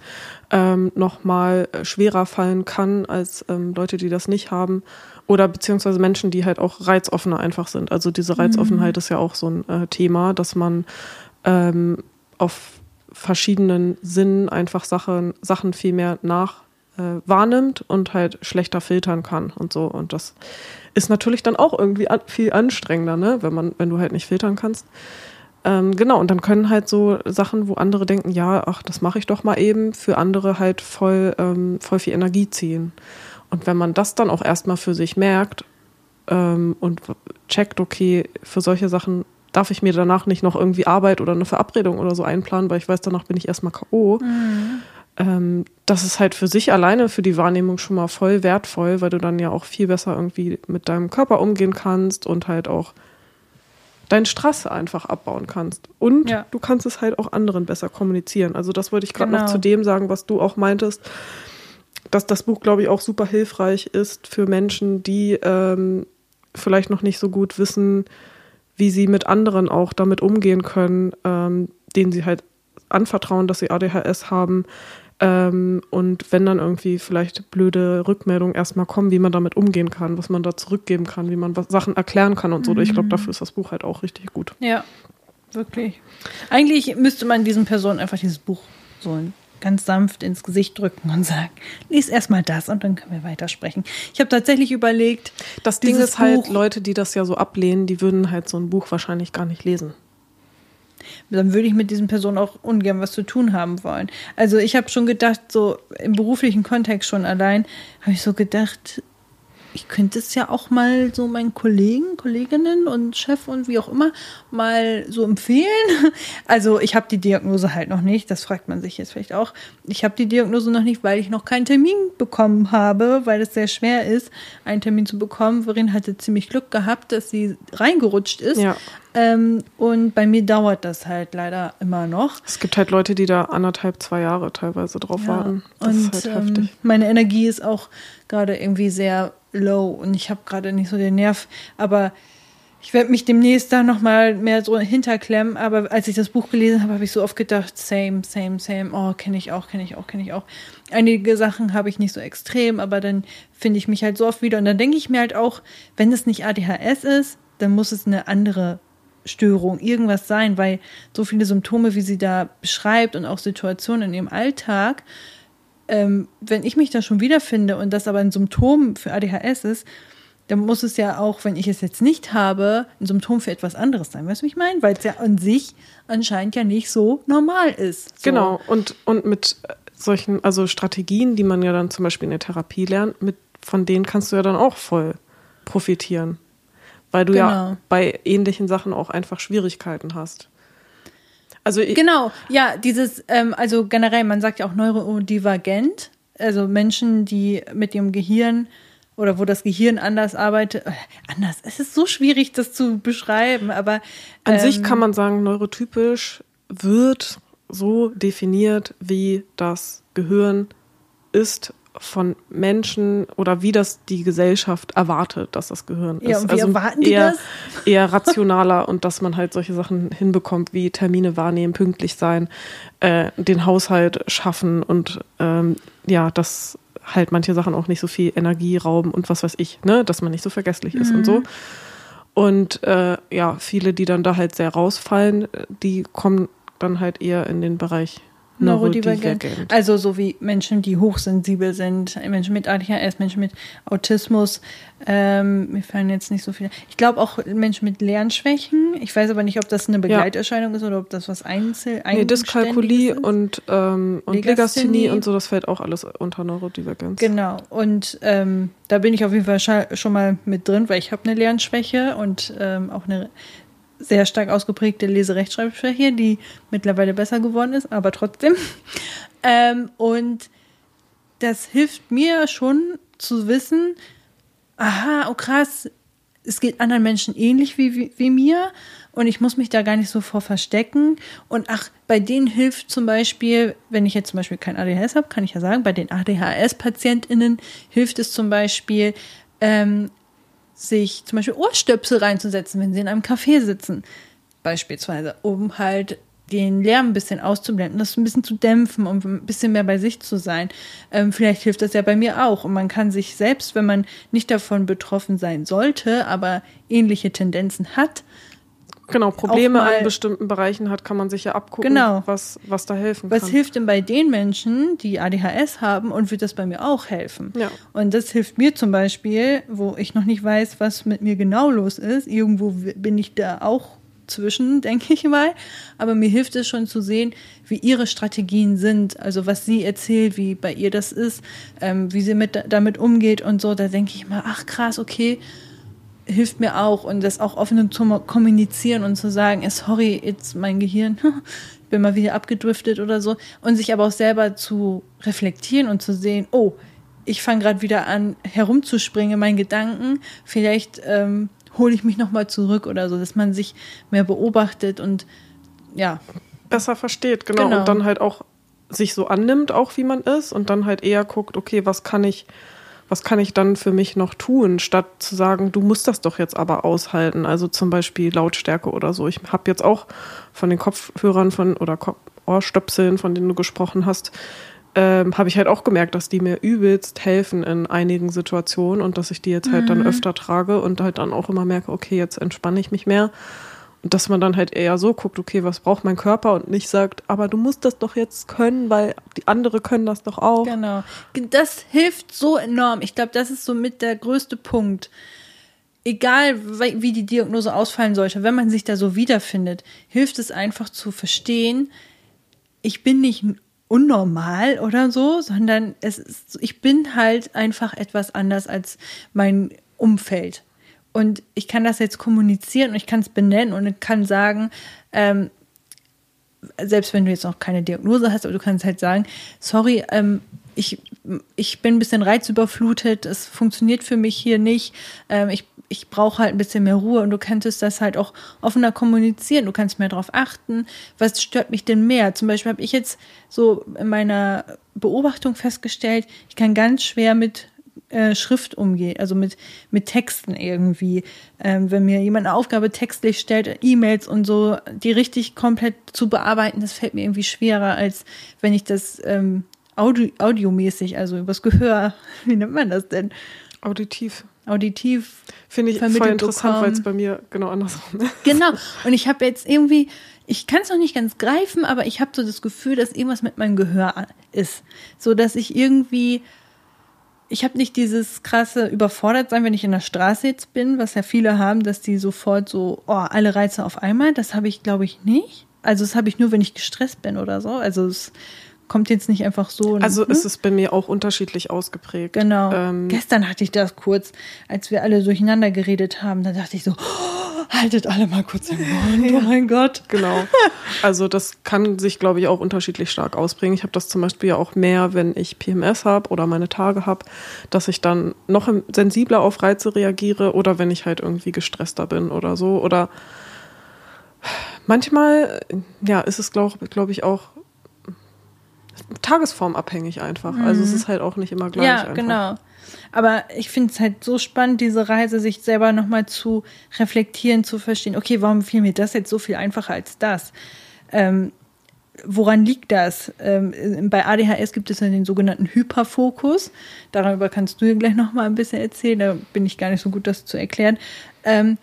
ähm, nochmal schwerer fallen kann als ähm, Leute, die das nicht haben. Oder beziehungsweise Menschen, die halt auch reizoffener einfach sind. Also diese Reizoffenheit ist ja auch so ein äh, Thema, dass man ähm, auf verschiedenen Sinnen einfach Sachen, Sachen viel mehr nach äh, wahrnimmt und halt schlechter filtern kann und so. Und das ist natürlich dann auch irgendwie an, viel anstrengender, ne? wenn man, wenn du halt nicht filtern kannst. Ähm, genau, und dann können halt so Sachen, wo andere denken, ja, ach, das mache ich doch mal eben, für andere halt voll, ähm, voll viel Energie ziehen. Und wenn man das dann auch erstmal für sich merkt ähm, und checkt, okay, für solche Sachen darf ich mir danach nicht noch irgendwie Arbeit oder eine Verabredung oder so einplanen, weil ich weiß, danach bin ich erstmal K.O. Ähm, das ist halt für sich alleine, für die Wahrnehmung schon mal voll wertvoll, weil du dann ja auch viel besser irgendwie mit deinem Körper umgehen kannst und halt auch deinen Stress einfach abbauen kannst. Und Ja. du kannst es halt auch anderen besser kommunizieren. Also das wollte ich gerade noch Genau. zu dem sagen, was du auch meintest, dass das Buch, glaube ich, auch super hilfreich ist für Menschen, die ähm, vielleicht noch nicht so gut wissen, wie sie mit anderen auch damit umgehen können, ähm, denen sie halt anvertrauen, dass sie ADHS haben. Ähm, und wenn dann irgendwie vielleicht blöde Rückmeldungen erstmal kommen, wie man damit umgehen kann, was man da zurückgeben kann, wie man was, Sachen erklären kann und so. Ich glaube, dafür ist das Buch halt auch richtig gut. Ja, wirklich. Eigentlich müsste man diesen Personen einfach dieses Buch so ganz sanft ins Gesicht drücken und sagen, lies erstmal das und dann können wir weitersprechen. Ich habe tatsächlich überlegt, Das Ding ist halt, Buch- Leute, die das ja so ablehnen, die würden halt so ein Buch wahrscheinlich gar nicht lesen. Dann würde ich mit diesen Personen auch ungern was zu tun haben wollen. Also ich habe schon gedacht, so im beruflichen Kontext schon allein, habe ich so gedacht, ich könnte es ja auch mal so meinen Kollegen, Kolleginnen und Chef und wie auch immer mal so empfehlen. Also ich habe die Diagnose halt noch nicht, das fragt man sich jetzt vielleicht auch. Ich habe die Diagnose noch nicht, weil ich noch keinen Termin bekommen habe, weil es sehr schwer ist, einen Termin zu bekommen. Verin hatte ziemlich Glück gehabt, dass sie reingerutscht ist. Ja. Ähm, und bei mir dauert das halt leider immer noch. Es gibt halt Leute, die da anderthalb, zwei Jahre teilweise drauf warten. Das und ist halt ähm, heftig. meine Energie ist auch gerade irgendwie sehr low und ich habe gerade nicht so den Nerv, aber ich werde mich demnächst da nochmal mehr so hinterklemmen, aber als ich das Buch gelesen habe, habe ich so oft gedacht, same, same, same, oh, kenne ich auch, kenne ich auch, kenne ich auch. Einige Sachen habe ich nicht so extrem, aber dann finde ich mich halt so oft wieder und dann denke ich mir halt auch, wenn es nicht ADHS ist, dann muss es eine andere Störung, irgendwas sein, weil so viele Symptome, wie sie da beschreibt und auch Situationen in ihrem Alltag, ähm, wenn ich mich da schon wiederfinde und das aber ein Symptom für ADHS ist, dann muss es ja auch, wenn ich es jetzt nicht habe, ein Symptom für etwas anderes sein. Weißt du, wie ich meine? Weil es ja an sich anscheinend ja nicht so normal ist. So. Genau, und, und mit solchen, also Strategien, die man ja dann zum Beispiel in der Therapie lernt, mit, von denen kannst du ja dann auch voll profitieren. Weil du genau. ja bei ähnlichen Sachen auch einfach Schwierigkeiten hast. Also genau, ja, dieses, ähm, also generell, man sagt ja auch neurodivergent, also Menschen, die mit ihrem Gehirn oder wo das Gehirn anders arbeitet. Äh, anders, es ist so schwierig, das zu beschreiben, aber. An ähm, sich kann man sagen, neurotypisch wird so definiert, wie das Gehirn ist von Menschen oder wie das die Gesellschaft erwartet, dass das Gehirn ist. Ja, und wie also erwarten die eher, das? eher rationaler und dass man halt solche Sachen hinbekommt, wie Termine wahrnehmen, pünktlich sein, äh, den Haushalt schaffen und ähm, ja, dass halt manche Sachen auch nicht so viel Energie rauben und was weiß ich, ne, dass man nicht so vergesslich ist mhm. und so. Und äh, ja, viele, die dann da halt sehr rausfallen, die kommen dann halt eher in den Bereich Neurodivergent. Also so wie Menschen, die hochsensibel sind, Menschen mit ADHS, Menschen mit Autismus. Ähm, mir fallen jetzt nicht so viele. Ich glaube auch Menschen mit Lernschwächen. Ich weiß aber nicht, ob das eine Begleiterscheinung ja. ist oder ob das was Einzel nee, Dyskalkulie und, ähm, und Legasthenie und so, das fällt auch alles unter Neurodivergenz. Genau. Und ähm, da bin ich auf jeden Fall schon mal mit drin, weil ich habe eine Lernschwäche und ähm, auch eine sehr stark ausgeprägte Leserechtschreibschwäche, die mittlerweile besser geworden ist, aber trotzdem. Ähm, und das hilft mir schon zu wissen, aha, oh krass, es geht anderen Menschen ähnlich wie, wie, wie, mir und ich muss mich da gar nicht so vor verstecken. Und ach, bei denen hilft zum Beispiel, wenn ich jetzt zum Beispiel kein ADHS habe, kann ich ja sagen, bei den ADHS-PatientInnen hilft es zum Beispiel, ähm, sich zum Beispiel Ohrstöpsel reinzusetzen, wenn sie in einem Café sitzen, beispielsweise, um halt den Lärm ein bisschen auszublenden, das ein bisschen zu dämpfen, um ein bisschen mehr bei sich zu sein. Ähm, vielleicht hilft das ja bei mir auch. Und man kann sich selbst, wenn man nicht davon betroffen sein sollte, aber ähnliche Tendenzen hat, Genau, Probleme an bestimmten Bereichen hat, kann man sich ja abgucken, genau. was, was da helfen was kann. Was hilft denn bei den Menschen, die ADHS haben und wird das bei mir auch helfen? Ja. Und das hilft mir zum Beispiel, wo ich noch nicht weiß, was mit mir genau los ist. Irgendwo bin ich da auch zwischen, denke ich mal. Aber mir hilft es schon zu sehen, wie ihre Strategien sind, also was sie erzählt, wie bei ihr das ist, ähm, wie sie mit, damit umgeht und so. Da denke ich mal, ach krass, okay hilft mir auch und das auch offen zu kommunizieren und zu sagen, eh, sorry, jetzt mein Gehirn, ich bin mal wieder abgedriftet oder so und sich aber auch selber zu reflektieren und zu sehen, oh, ich fange gerade wieder an herumzuspringen in meinen Gedanken, vielleicht ähm, hole ich mich nochmal zurück oder so, dass man sich mehr beobachtet und ja. Besser versteht, genau. genau. Und dann halt auch sich so annimmt, auch wie man ist und dann halt eher guckt, okay, was kann ich was kann ich dann für mich noch tun, statt zu sagen, du musst das doch jetzt aber aushalten. Also zum Beispiel Lautstärke oder so. Ich habe jetzt auch von den Kopfhörern von oder Ohrstöpseln, von denen du gesprochen hast, ähm, habe ich halt auch gemerkt, dass die mir übelst helfen in einigen Situationen und dass ich die jetzt halt mhm. dann öfter trage und halt dann auch immer merke, okay, jetzt entspanne ich mich mehr dass man dann halt eher so guckt, okay, was braucht mein Körper und nicht sagt, aber du musst das doch jetzt können, weil die andere können das doch auch. Genau. Das hilft so enorm. Ich glaube, das ist so mit der größte Punkt. Egal, wie die Diagnose ausfallen sollte, wenn man sich da so wiederfindet, hilft es einfach zu verstehen, ich bin nicht unnormal oder so, sondern es ist, ich bin halt einfach etwas anders als mein Umfeld. Und ich kann das jetzt kommunizieren und ich kann es benennen und kann sagen, ähm, selbst wenn du jetzt noch keine Diagnose hast, aber du kannst halt sagen, sorry, ähm, ich, ich bin ein bisschen reizüberflutet, es funktioniert für mich hier nicht, ähm, ich, ich brauche halt ein bisschen mehr Ruhe und du könntest das halt auch offener kommunizieren, du kannst mehr darauf achten, was stört mich denn mehr? Zum Beispiel habe ich jetzt so in meiner Beobachtung festgestellt, ich kann ganz schwer mit äh, Schrift umgehe, also mit, mit Texten irgendwie. Ähm, wenn mir jemand eine Aufgabe textlich stellt, E-Mails und so, die richtig komplett zu bearbeiten, das fällt mir irgendwie schwerer, als wenn ich das ähm, Audio, audiomäßig, also übers Gehör, wie nennt man das denn? Auditiv. Auditiv. Finde ich voll interessant, weil es bei mir genau andersrum ist. Genau. Und ich habe jetzt irgendwie, ich kann es noch nicht ganz greifen, aber ich habe so das Gefühl, dass irgendwas mit meinem Gehör ist. So dass ich irgendwie ich habe nicht dieses krasse überfordert sein, wenn ich in der Straße jetzt bin, was ja viele haben, dass die sofort so, oh, alle Reize auf einmal. Das habe ich, glaube ich, nicht. Also das habe ich nur, wenn ich gestresst bin oder so. Also es kommt jetzt nicht einfach so. Also ne? ist es bei mir auch unterschiedlich ausgeprägt. Genau. Ähm, Gestern hatte ich das kurz, als wir alle durcheinander geredet haben. Da dachte ich so, oh, haltet alle mal kurz den Mund. Oh mein Gott. Genau. Also das kann sich, glaube ich, auch unterschiedlich stark ausprägen. Ich habe das zum Beispiel ja auch mehr, wenn ich PMS habe oder meine Tage habe, dass ich dann noch sensibler auf Reize reagiere oder wenn ich halt irgendwie gestresster bin oder so. Oder manchmal, ja, ist es, glaube glaub ich, auch tagesformabhängig einfach. Mhm. Also es ist halt auch nicht immer gleich. Ja, einfach. genau. Aber ich finde es halt so spannend, diese Reise, sich selber nochmal zu reflektieren, zu verstehen, okay, warum fiel mir das jetzt so viel einfacher als das? Ähm, woran liegt das? Ähm, bei ADHS gibt es ja den sogenannten Hyperfokus. Darüber kannst du dir gleich nochmal ein bisschen erzählen. Da bin ich gar nicht so gut, das zu erklären. Ähm,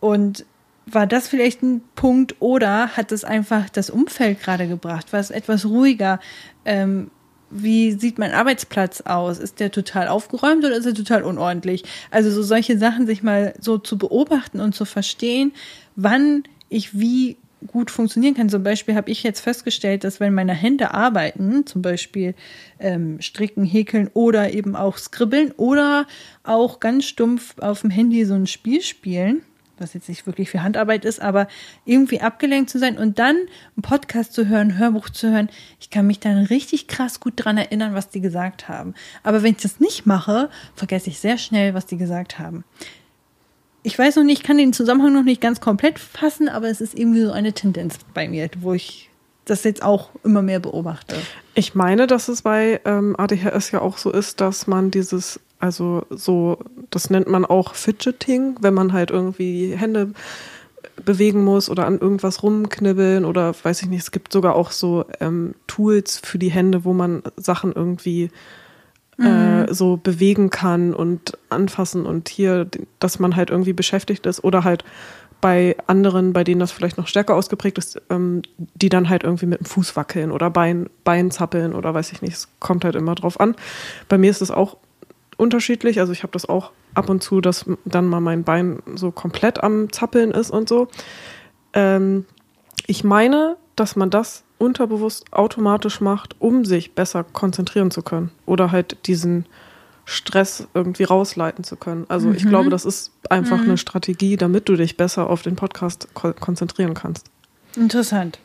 und war das vielleicht ein Punkt oder hat es einfach das Umfeld gerade gebracht? War es etwas ruhiger? Ähm, wie sieht mein Arbeitsplatz aus? Ist der total aufgeräumt oder ist er total unordentlich? Also so solche Sachen sich mal so zu beobachten und zu verstehen, wann ich wie gut funktionieren kann. Zum Beispiel habe ich jetzt festgestellt, dass wenn meine Hände arbeiten, zum Beispiel ähm, stricken, häkeln oder eben auch skribbeln oder auch ganz stumpf auf dem Handy so ein Spiel spielen, was jetzt nicht wirklich für Handarbeit ist, aber irgendwie abgelenkt zu sein und dann einen Podcast zu hören, ein Hörbuch zu hören, ich kann mich dann richtig krass gut dran erinnern, was die gesagt haben. Aber wenn ich das nicht mache, vergesse ich sehr schnell, was die gesagt haben. Ich weiß noch nicht, ich kann den Zusammenhang noch nicht ganz komplett fassen, aber es ist irgendwie so eine Tendenz bei mir, wo ich das jetzt auch immer mehr beobachte. Ich meine, dass es bei ähm, ADHS ja auch so ist, dass man dieses also so, das nennt man auch Fidgeting, wenn man halt irgendwie die Hände bewegen muss oder an irgendwas rumknibbeln oder weiß ich nicht, es gibt sogar auch so ähm, Tools für die Hände, wo man Sachen irgendwie äh, mhm. so bewegen kann und anfassen und hier, dass man halt irgendwie beschäftigt ist oder halt bei anderen, bei denen das vielleicht noch stärker ausgeprägt ist, ähm, die dann halt irgendwie mit dem Fuß wackeln oder Bein, Bein zappeln oder weiß ich nicht, es kommt halt immer drauf an. Bei mir ist es auch unterschiedlich. Also ich habe das auch ab und zu, dass dann mal mein Bein so komplett am Zappeln ist und so. Ähm, ich meine, dass man das unterbewusst automatisch macht, um sich besser konzentrieren zu können oder halt diesen Stress irgendwie rausleiten zu können. Also mhm. ich glaube, das ist einfach mhm. eine Strategie, damit du dich besser auf den Podcast ko konzentrieren kannst. Interessant.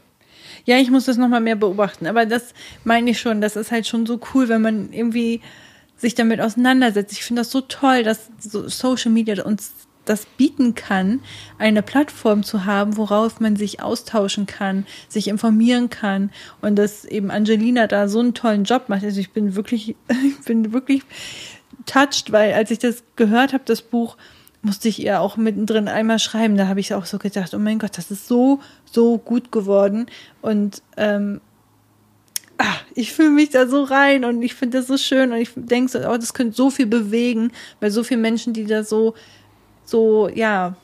Ja, ich muss das nochmal mehr beobachten. Aber das meine ich schon. Das ist halt schon so cool, wenn man irgendwie sich damit auseinandersetzt. Ich finde das so toll, dass so Social Media uns das bieten kann, eine Plattform zu haben, worauf man sich austauschen kann, sich informieren kann und dass eben Angelina da so einen tollen Job macht. Also ich bin wirklich, ich bin wirklich touched, weil als ich das gehört habe, das Buch, musste ich ihr auch mittendrin einmal schreiben. Da habe ich auch so gedacht, oh mein Gott, das ist so, so gut geworden. Und ähm, ach, ich fühle mich da so rein und ich finde das so schön und ich denke so, oh, das könnte so viel bewegen, weil so viele Menschen, die da so, so, ja,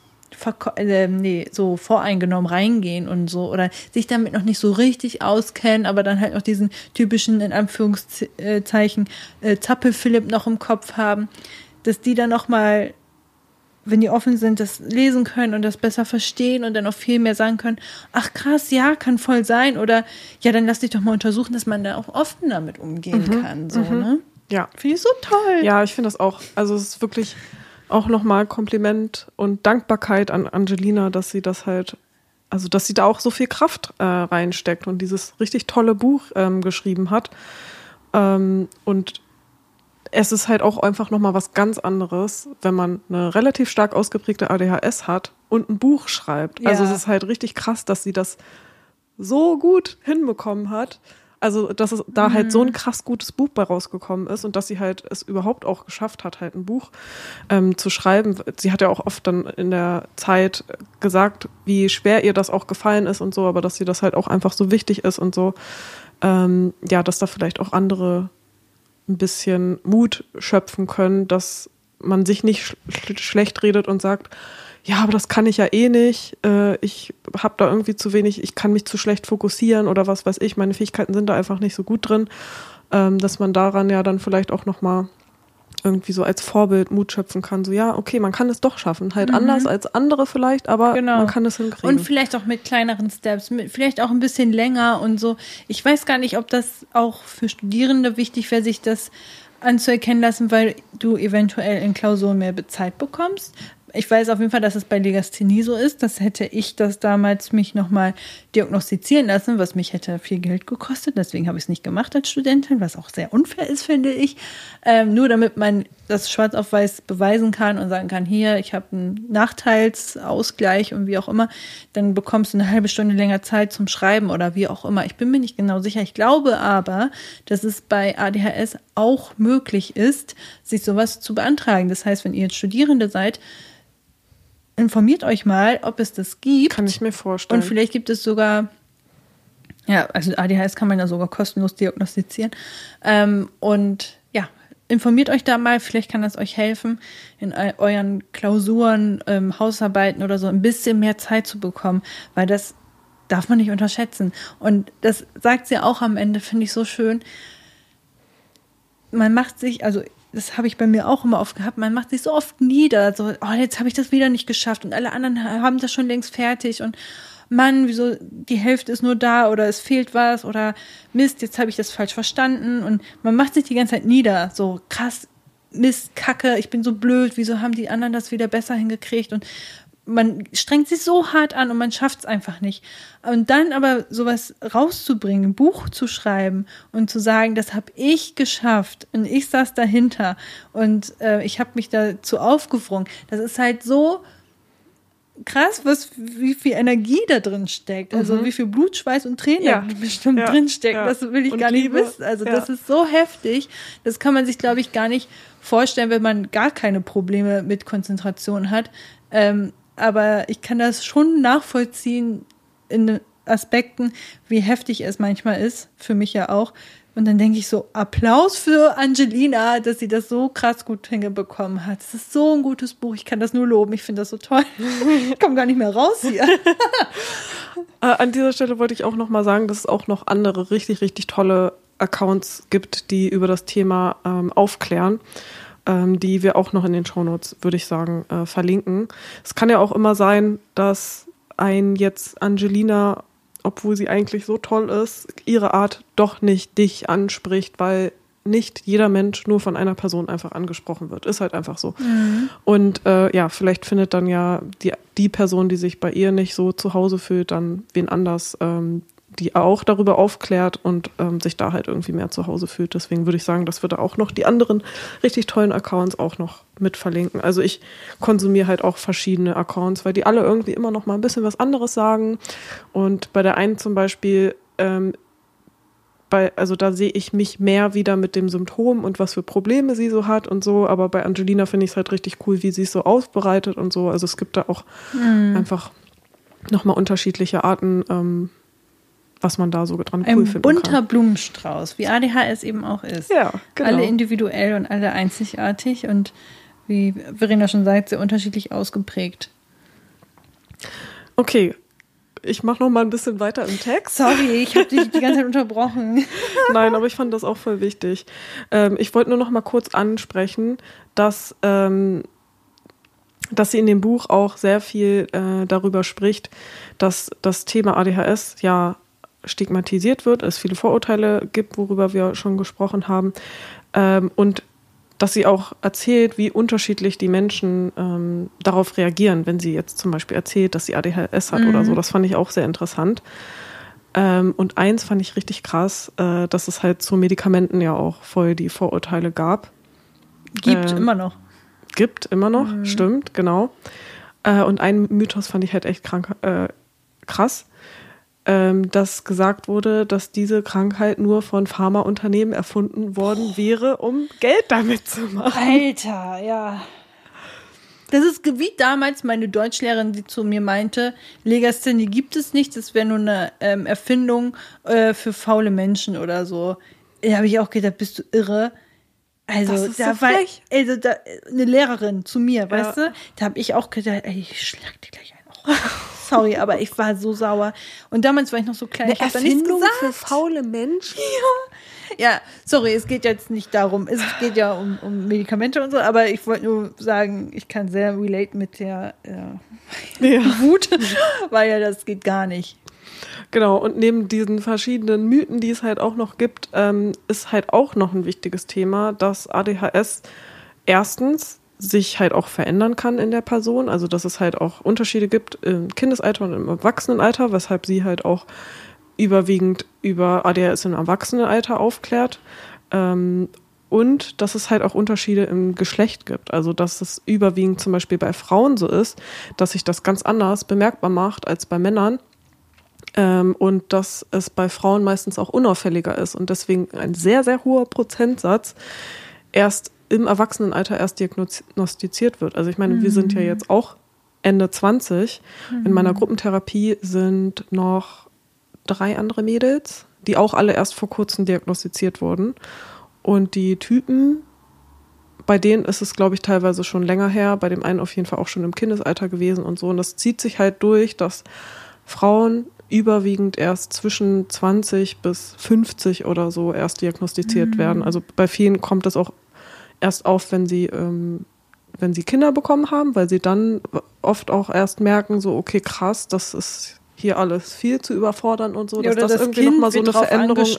äh, nee, so voreingenommen reingehen und so oder sich damit noch nicht so richtig auskennen, aber dann halt noch diesen typischen, in Anführungszeichen, äh, Zappel-Philipp noch im Kopf haben, dass die dann nochmal wenn die offen sind, das lesen können und das besser verstehen und dann auch viel mehr sagen können, ach krass, ja, kann voll sein oder ja, dann lass dich doch mal untersuchen, dass man da auch offen damit umgehen mhm, kann, so, mhm. ne? Ja. Finde ich so toll. Ja, ich finde das auch. Also es ist wirklich auch nochmal Kompliment und Dankbarkeit an Angelina, dass sie das halt, also dass sie da auch so viel Kraft äh, reinsteckt und dieses richtig tolle Buch ähm, geschrieben hat. Ähm, und es ist halt auch einfach nochmal was ganz anderes, wenn man eine relativ stark ausgeprägte ADHS hat und ein Buch schreibt. Ja. Also es ist halt richtig krass, dass sie das so gut hinbekommen hat. Also, dass es da mhm. halt so ein krass gutes Buch bei rausgekommen ist und dass sie halt es überhaupt auch geschafft hat, halt ein Buch ähm, zu schreiben. Sie hat ja auch oft dann in der Zeit gesagt, wie schwer ihr das auch gefallen ist und so, aber dass sie das halt auch einfach so wichtig ist und so. Ähm, ja, dass da vielleicht auch andere ein bisschen Mut schöpfen können, dass man sich nicht sch schlecht redet und sagt, ja, aber das kann ich ja eh nicht. Äh, ich habe da irgendwie zu wenig, ich kann mich zu schlecht fokussieren oder was weiß ich. Meine Fähigkeiten sind da einfach nicht so gut drin, ähm, dass man daran ja dann vielleicht auch noch mal irgendwie so als Vorbild Mut schöpfen kann. So, ja, okay, man kann es doch schaffen. Halt anders als andere vielleicht, aber Genau. man kann es hinkriegen. Und vielleicht auch mit kleineren Steps, mit, vielleicht auch ein bisschen länger und so. Ich weiß gar nicht, ob das auch für Studierende wichtig wäre, sich das anzuerkennen lassen, weil du eventuell in Klausuren mehr Zeit bekommst. Ich weiß auf jeden Fall, dass es bei Legasthenie so ist. Das hätte ich das damals mich nochmal diagnostizieren lassen, was mich hätte viel Geld gekostet. Deswegen habe ich es nicht gemacht als Studentin, was auch sehr unfair ist, finde ich. Ähm, nur damit man das schwarz auf weiß beweisen kann und sagen kann, hier, ich habe einen Nachteilsausgleich und wie auch immer, dann bekommst du eine halbe Stunde länger Zeit zum Schreiben oder wie auch immer. Ich bin mir nicht genau sicher. Ich glaube aber, dass es bei ADHS auch möglich ist, sich sowas zu beantragen. Das heißt, wenn ihr jetzt Studierende seid, informiert euch mal, ob es das gibt. kann ich mir vorstellen. Und vielleicht gibt es sogar, ja, also ADHS kann man ja sogar kostenlos diagnostizieren. Ähm, und ja, informiert euch da mal, vielleicht kann das euch helfen, in eu- euren Klausuren, ähm, Hausarbeiten oder so ein bisschen mehr Zeit zu bekommen, weil das darf man nicht unterschätzen. Und das sagt sie auch am Ende, finde ich so schön. Man macht sich, also das habe ich bei mir auch immer oft gehabt, man macht sich so oft nieder, so, oh, jetzt habe ich das wieder nicht geschafft und alle anderen haben das schon längst fertig und Mann, wieso die Hälfte ist nur da oder es fehlt was oder Mist, jetzt habe ich das falsch verstanden und man macht sich die ganze Zeit nieder, so krass, Mist, Kacke, ich bin so blöd, wieso haben die anderen das wieder besser hingekriegt und man strengt sich so hart an und man schafft es einfach nicht. Und dann aber sowas rauszubringen, ein Buch zu schreiben und zu sagen, das habe ich geschafft und ich saß dahinter und äh, ich habe mich dazu aufgefrungen. Das ist halt so krass, was wie viel Energie da drin steckt. Also wie viel Blut, Schweiß und Tränen Ja. da bestimmt Ja. drin steckt. Ja. Das will ich Und gar nicht Liebe. wissen. Also das ist so heftig. Das kann man sich, glaube ich, gar nicht vorstellen, wenn man gar keine Probleme mit Konzentration hat. Ähm, aber ich kann das schon nachvollziehen in Aspekten, wie heftig es manchmal ist, für mich ja auch. Und dann denke ich so, Applaus für Angelina, dass sie das so krass gut hingebekommen hat. Es ist so ein gutes Buch, ich kann das nur loben, ich finde das so toll. Ich komme gar nicht mehr raus hier. Äh, an dieser Stelle wollte ich auch noch mal sagen, dass es auch noch andere richtig, richtig tolle Accounts gibt, die über das Thema ähm, aufklären, ähm, die wir auch noch in den Shownotes, würde ich sagen, äh, verlinken. Es kann ja auch immer sein, dass ein jetzt Angelina, obwohl sie eigentlich so toll ist, ihre Art doch nicht dich anspricht, weil nicht jeder Mensch nur von einer Person einfach angesprochen wird. Ist halt einfach so. Und äh, ja, vielleicht findet dann ja die, die Person, die sich bei ihr nicht so zu Hause fühlt, dann wen anders, ähm, die auch darüber aufklärt und ähm, sich da halt irgendwie mehr zu Hause fühlt. Deswegen würde ich sagen, dass wir da auch noch die anderen richtig tollen Accounts auch noch mit verlinken. Also ich konsumiere halt auch verschiedene Accounts, weil die alle irgendwie immer noch mal ein bisschen was anderes sagen. Und bei der einen zum Beispiel ähm, bei, also da sehe ich mich mehr wieder mit dem Symptom und was für Probleme sie so hat und so. Aber bei Angelina finde ich es halt richtig cool, wie sie es so aufbereitet und so. Also es gibt da auch einfach nochmal unterschiedliche Arten, ähm, was man da so dran cool Ein finden bunter kann. Blumenstrauß, wie ADHS eben auch ist. Ja, genau. Alle individuell und alle einzigartig und wie Verena schon sagt, sehr unterschiedlich ausgeprägt. Okay, ich mache noch mal ein bisschen weiter im Text. Sorry, ich habe dich die ganze Zeit unterbrochen. Nein, aber ich fand das auch voll wichtig. Ähm, ich wollte nur noch mal kurz ansprechen, dass, ähm, dass sie in dem Buch auch sehr viel äh, darüber spricht, dass das Thema ADHS ja stigmatisiert wird, es viele Vorurteile gibt, worüber wir schon gesprochen haben. Ähm, und dass sie auch erzählt, wie unterschiedlich die Menschen ähm, darauf reagieren, wenn sie jetzt zum Beispiel erzählt, dass sie ADHS hat oder so. Das fand ich auch sehr interessant. Ähm, und eins fand ich richtig krass, äh, dass es halt zu Medikamenten ja auch voll die Vorurteile gab. Gibt Ähm, immer noch. Gibt immer noch, stimmt, genau. Äh, und ein Mythos fand ich halt echt krank, äh, krass, ähm, dass gesagt wurde, dass diese Krankheit nur von Pharmaunternehmen erfunden worden wäre, um Geld damit zu machen. Alter, ja. Das ist wie damals meine Deutschlehrerin, die zu mir meinte, Legasthenie gibt es nicht, das wäre nur eine ähm, Erfindung äh, für faule Menschen oder so. Da habe ich auch gedacht, bist du irre? Also, Das ist da so war also da, eine Lehrerin zu mir, weißt Ja. du? Da habe ich auch gedacht, ey, ich schlag die gleich. Sorry, aber ich war so sauer. Und damals war ich noch so klein. ich dann nichts gesagt. für faule Menschen? Ja, sorry, es geht jetzt nicht darum. Es geht ja um, um Medikamente und so, aber ich wollte nur sagen, ich kann sehr relate mit der äh, Ja. Wut, weil ja das geht gar nicht. Genau, und neben diesen verschiedenen Mythen, die es halt auch noch gibt, ähm, ist halt auch noch ein wichtiges Thema, dass ADHS erstens sich halt auch verändern kann in der Person, also dass es halt auch Unterschiede gibt im Kindesalter und im Erwachsenenalter, weshalb sie halt auch überwiegend über ADHS im Erwachsenenalter aufklärt. Ähm, und dass es halt auch Unterschiede im Geschlecht gibt. Also dass es überwiegend zum Beispiel bei Frauen so ist, dass sich das ganz anders bemerkbar macht als bei Männern. Ähm, und dass es bei Frauen meistens auch unauffälliger ist und deswegen ein sehr, sehr hoher Prozentsatz erst im Erwachsenenalter erst diagnostiziert wird. Also ich meine, wir sind ja jetzt auch Ende 20. In meiner Gruppentherapie sind noch drei andere Mädels, die auch alle erst vor kurzem diagnostiziert wurden. Und die Typen, bei denen ist es, glaube ich, teilweise schon länger her, bei dem einen auf jeden Fall auch schon im Kindesalter gewesen und so. Und das zieht sich halt durch, dass Frauen überwiegend erst zwischen 20 bis 50 oder so erst diagnostiziert werden. Also bei vielen kommt das auch erst auf, wenn sie, ähm, wenn sie Kinder bekommen haben, weil sie dann oft auch erst merken, so, okay, krass, das ist hier alles viel zu überfordern und so, Ja, dass das, irgendwie nochmal so eine Veränderung ist.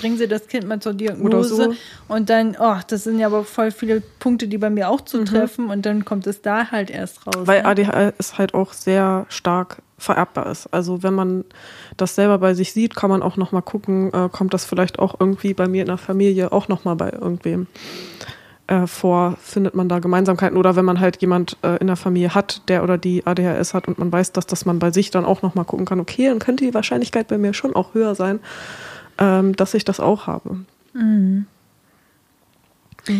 bringen sie das Kind mal zur Diagnose so. und dann, oh, das sind ja aber voll viele Punkte, die bei mir auch zutreffen und dann kommt es da halt erst raus. Mhm. Weil ne? ADHS halt auch sehr stark vererbbar ist. Also wenn man das selber bei sich sieht, kann man auch noch mal gucken, äh, kommt das vielleicht auch irgendwie bei mir in der Familie auch noch mal bei irgendwem äh, vor, findet man da Gemeinsamkeiten oder wenn man halt jemand äh, in der Familie hat, der oder die ADHS hat und man weiß, dass, dass man bei sich dann auch noch mal gucken kann, okay, dann könnte die Wahrscheinlichkeit bei mir schon auch höher sein, ähm, dass ich das auch habe.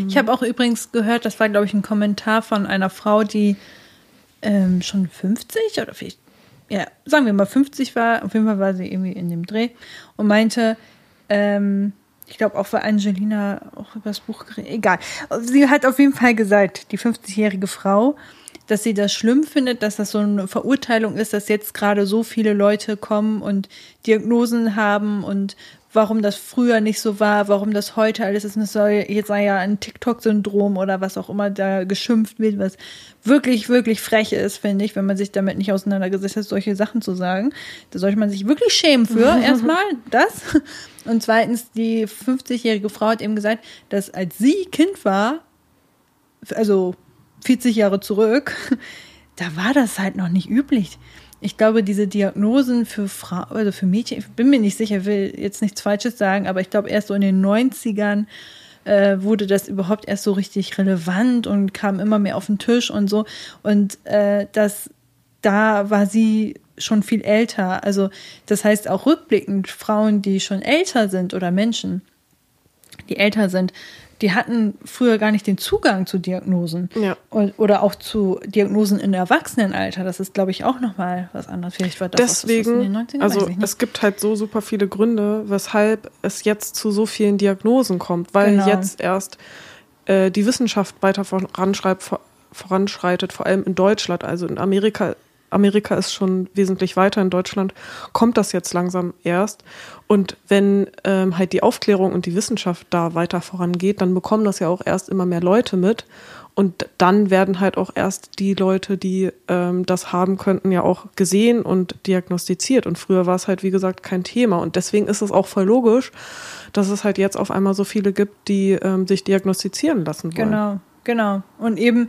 Ich habe auch übrigens gehört, das war, glaube ich, ein Kommentar von einer Frau, die ähm, schon 50 oder vielleicht, ja, sagen wir mal 50 war. Auf jeden Fall war sie irgendwie in dem Dreh und meinte, ähm, ich glaube auch für Angelina auch über das Buch geredet, egal. Sie hat auf jeden Fall gesagt, die 50-jährige Frau, dass sie das schlimm findet, dass das so eine Verurteilung ist, dass jetzt gerade so viele Leute kommen und Diagnosen haben und warum das früher nicht so war, warum das heute alles ist. Es soll, jetzt sei ja ein TikTok-Syndrom oder was auch immer da geschimpft wird, was wirklich, wirklich frech ist, finde ich, wenn man sich damit nicht auseinandergesetzt hat, solche Sachen zu sagen. Da sollte man sich wirklich schämen für, erstmal das. Und zweitens, die 50-jährige Frau hat eben gesagt, dass als sie Kind war, also 40 Jahre zurück, da war das halt noch nicht üblich. Ich glaube, diese Diagnosen für Frau, also für Mädchen, ich bin mir nicht sicher, will jetzt nichts Falsches sagen, aber ich glaube, erst so in den 90ern äh, wurde das überhaupt erst so richtig relevant und kam immer mehr auf den Tisch und so. Und äh, das, da war sie schon viel älter. Also das heißt auch rückblickend, Frauen, die schon älter sind oder Menschen, die älter sind, die hatten früher gar nicht den Zugang zu Diagnosen. Ja. Oder auch zu Diagnosen im Erwachsenenalter. Das ist, glaube ich, auch nochmal was anderes. Vielleicht war das auch was, was Deswegen, in den 90ern, also es gibt halt so super viele Gründe, weshalb es jetzt zu so vielen Diagnosen kommt, weil Genau. jetzt erst äh, die Wissenschaft weiter voranschreibt, vor, voranschreitet, vor allem in Deutschland. Also in Amerika, Amerika ist schon wesentlich weiter. In Deutschland kommt das jetzt langsam erst. Und wenn ähm, halt die Aufklärung und die Wissenschaft da weiter vorangeht, dann bekommen das ja auch erst immer mehr Leute mit. Und dann werden halt auch erst die Leute, die ähm, das haben könnten, ja auch gesehen und diagnostiziert. Und früher war es halt, wie gesagt, kein Thema. Und deswegen ist es auch voll logisch, dass es halt jetzt auf einmal so viele gibt, die ähm, sich diagnostizieren lassen wollen. Genau, genau. Und eben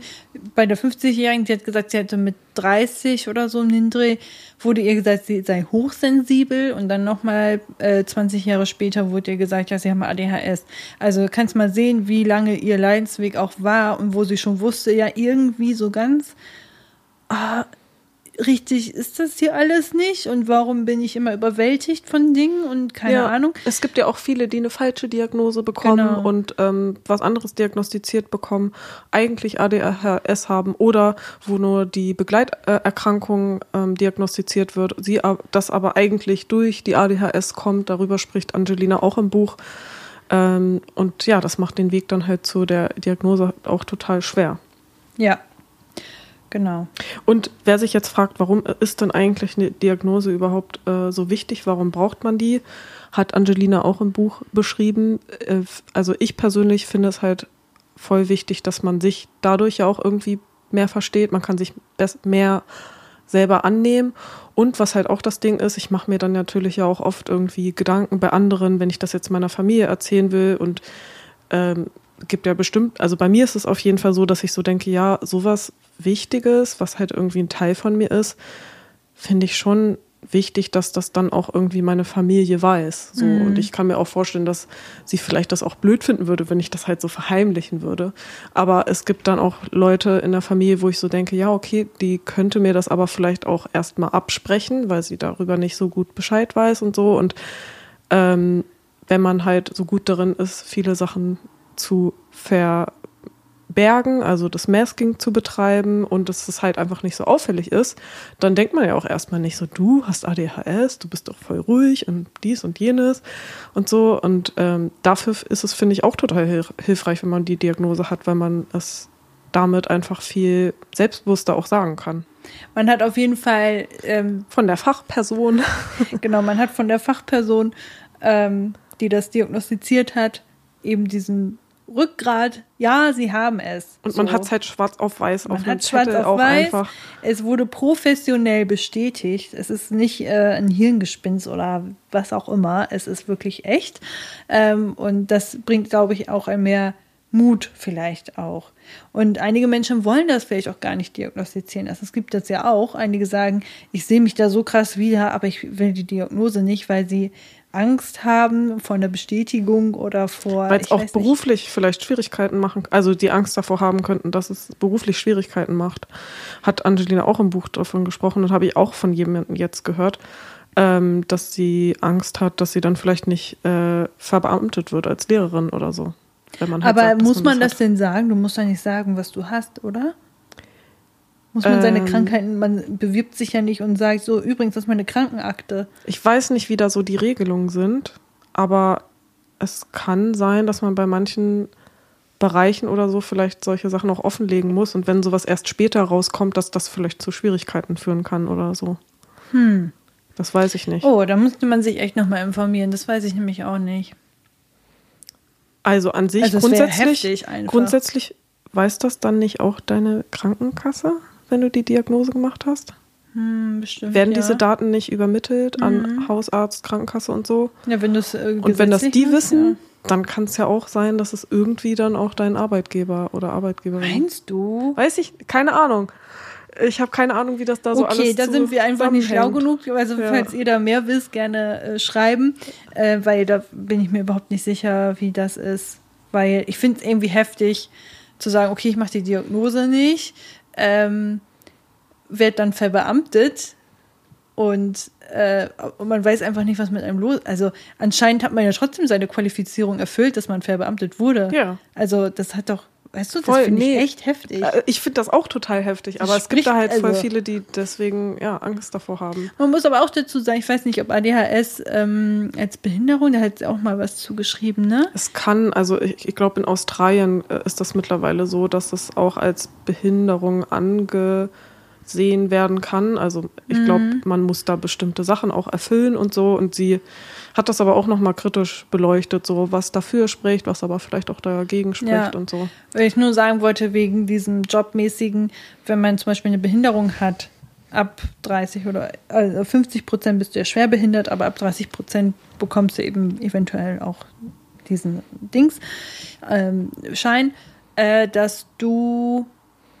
bei der 50-Jährigen, die hat gesagt, sie hätte mit 30 oder so den Dreh, wurde ihr gesagt, sie sei hochsensibel und dann nochmal äh, 20 Jahre später wurde ihr gesagt, ja, sie haben ADHS. Also kannst mal sehen, wie lange ihr Leidensweg auch war und wo sie schon wusste, ja, irgendwie so ganz ah, richtig ist das hier alles nicht und warum bin ich immer überwältigt von Dingen und keine ja, Ahnung. Es gibt ja auch viele, die eine falsche Diagnose bekommen Genau. und ähm, was anderes diagnostiziert bekommen, eigentlich ADHS haben oder wo nur die Begleiterkrankung ähm, diagnostiziert wird, sie das aber eigentlich durch die ADHS kommt. Darüber spricht Angelina auch im Buch. Ähm, und ja, das macht den Weg dann halt zu der Diagnose auch total schwer. Ja, genau. Und wer sich jetzt fragt, warum ist denn eigentlich eine Diagnose überhaupt äh, so wichtig, warum braucht man die, hat Angelina auch im Buch beschrieben. Äh, also ich persönlich finde es halt voll wichtig, dass man sich dadurch ja auch irgendwie mehr versteht. Man kann sich mehr selber annehmen. Und was halt auch das Ding ist, ich mache mir dann natürlich ja auch oft irgendwie Gedanken bei anderen, wenn ich das jetzt meiner Familie erzählen will und ähm, gibt ja bestimmt, also bei mir ist es auf jeden Fall so, dass ich so denke, ja, sowas Wichtiges, was halt irgendwie ein Teil von mir ist, finde ich schon wichtig, dass das dann auch irgendwie meine Familie weiß. So. Mhm. Und ich kann mir auch vorstellen, dass sie vielleicht das auch blöd finden würde, wenn ich das halt so verheimlichen würde. Aber es gibt dann auch Leute in der Familie, wo ich so denke, ja, okay, die könnte mir das aber vielleicht auch erstmal absprechen, weil sie darüber nicht so gut Bescheid weiß und so. Und ähm, wenn man halt so gut darin ist, viele Sachen zu ver bergen, also das Masking zu betreiben und dass es halt einfach nicht so auffällig ist, dann denkt man ja auch erstmal nicht so, du hast ADHS, du bist doch voll ruhig und dies und jenes und so. Und ähm, dafür ist es, finde ich, auch total hilfreich, wenn man die Diagnose hat, weil man es damit einfach viel selbstbewusster auch sagen kann. Man hat auf jeden Fall ähm, von der Fachperson. genau, man hat von der Fachperson, ähm, die das diagnostiziert hat, eben diesen Rückgrat, ja, sie haben es. Und man so. hat es halt schwarz auf weiß man auf hat schwarz auf auch weiß. einfach. Es wurde professionell bestätigt. Es ist nicht äh, ein Hirngespinst oder was auch immer. Es ist wirklich echt. Ähm, und das bringt, glaube ich, auch ein mehr Mut vielleicht auch. Und einige Menschen wollen das vielleicht auch gar nicht diagnostizieren lassen. Es gibt das ja auch. Einige sagen, ich sehe mich da so krass wieder, aber ich will die Diagnose nicht, weil sie Angst haben vor einer Bestätigung oder vor. Weil es auch beruflich nicht. vielleicht Schwierigkeiten machen, also die Angst davor haben könnten, dass es beruflich Schwierigkeiten macht. Hat Angelina auch im Buch davon gesprochen und habe ich auch von jemandem jetzt gehört, ähm, dass sie Angst hat, dass sie dann vielleicht nicht äh, verbeamtet wird als Lehrerin oder so. Halt Aber sagt, muss man das, das denn sagen? Du musst ja nicht sagen, was du hast, oder? Muss man seine ähm, Krankheiten, man bewirbt sich ja nicht und sagt so, übrigens, das ist meine Krankenakte. Ich weiß nicht, wie da so die Regelungen sind, aber es kann sein, dass man bei manchen Bereichen oder so vielleicht solche Sachen auch offenlegen muss und wenn sowas erst später rauskommt, dass das vielleicht zu Schwierigkeiten führen kann oder so. Hm. Das weiß ich nicht. Oh, da müsste man sich echt nochmal informieren. Das weiß ich nämlich auch nicht. Also an sich also grundsätzlich, grundsätzlich weiß das dann nicht auch deine Krankenkasse? Wenn du die Diagnose gemacht hast? Hm, bestimmt, Werden ja. diese Daten nicht übermittelt mhm. an Hausarzt, Krankenkasse und so? Ja, wenn das äh, Und wenn das die ist, wissen, ja. dann kann es ja auch sein, dass es irgendwie dann auch dein Arbeitgeber oder Arbeitgeberin. Meinst du? Weiß ich, keine Ahnung. Ich habe keine Ahnung, wie das da so okay, alles Okay, da sind wir einfach nicht schlau genug. Also ja. falls ihr da mehr wisst, gerne äh, schreiben, äh, weil da bin ich mir überhaupt nicht sicher, wie das ist. Weil ich finde es irgendwie heftig zu sagen, okay, ich mache die Diagnose nicht, ähm, wird dann verbeamtet und, äh, und man weiß einfach nicht, was mit einem los Also anscheinend hat man ja trotzdem seine Qualifizierung erfüllt, dass man verbeamtet wurde. Ja. Also das hat doch, weißt du, das finde nee. ich echt heftig. Äh, ich finde das auch total heftig, aber es gibt da halt also, voll viele, die deswegen ja Angst davor haben. Man muss aber auch dazu sagen, ich weiß nicht, ob ADHS ähm, als Behinderung, da hat auch mal was zugeschrieben, ne? Es kann, also ich, ich glaube in Australien äh, ist das mittlerweile so, dass es auch als Behinderung angesehen werden kann. Also ich mhm. glaube, man muss da bestimmte Sachen auch erfüllen und so. Und sie hat das aber auch nochmal kritisch beleuchtet, so was dafür spricht, was aber vielleicht auch dagegen spricht ja. und so. Weil ich nur sagen wollte, wegen diesem Jobmäßigen, wenn man zum Beispiel eine Behinderung hat, ab 30 oder also 50 Prozent bist du ja schwer behindert, aber ab 30 Prozent bekommst du eben eventuell auch diesen Dings, ähm, Schein, äh, dass du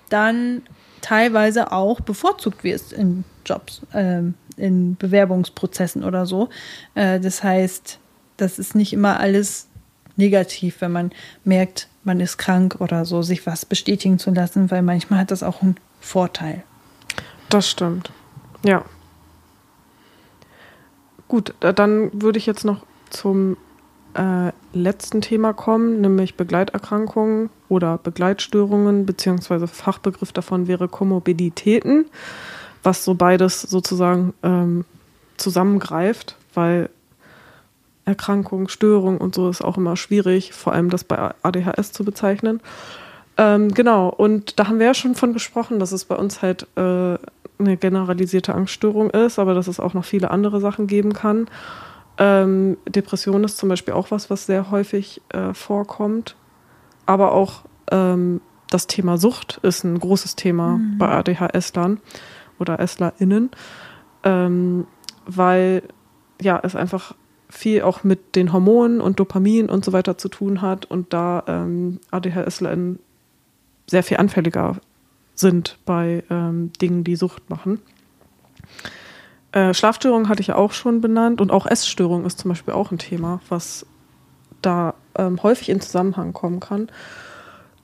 dann teilweise auch bevorzugt wirst in Jobs, ähm, in Bewerbungsprozessen oder so. Äh, das heißt, das ist nicht immer alles negativ, wenn man merkt, man ist krank oder so, sich was bestätigen zu lassen, weil manchmal hat das auch einen Vorteil. Das stimmt. Ja. Gut, dann würde ich jetzt noch zum äh, letzten Thema kommen, nämlich Begleiterkrankungen oder Begleitstörungen, beziehungsweise Fachbegriff davon wäre Komorbiditäten, was so beides sozusagen ähm, zusammengreift, weil Erkrankung, Störung und so ist auch immer schwierig, vor allem das bei ADHS zu bezeichnen. Ähm, genau, und da haben wir ja schon von gesprochen, dass es bei uns halt äh, eine generalisierte Angststörung ist, aber dass es auch noch viele andere Sachen geben kann. Ähm, Depression ist zum Beispiel auch was, was sehr häufig äh, vorkommt. Aber auch ähm, das Thema Sucht ist ein großes Thema mhm. bei ADHS-Lern oder SlerInnen, ähm, weil ja, es einfach viel auch mit den Hormonen und Dopamin und so weiter zu tun hat und da ähm, ADHSlerInnen sehr viel anfälliger sind bei ähm, Dingen, die Sucht machen. Äh, Schlafstörungen hatte ich ja auch schon benannt und auch Essstörung ist zum Beispiel auch ein Thema, was da ähm, häufig in Zusammenhang kommen kann.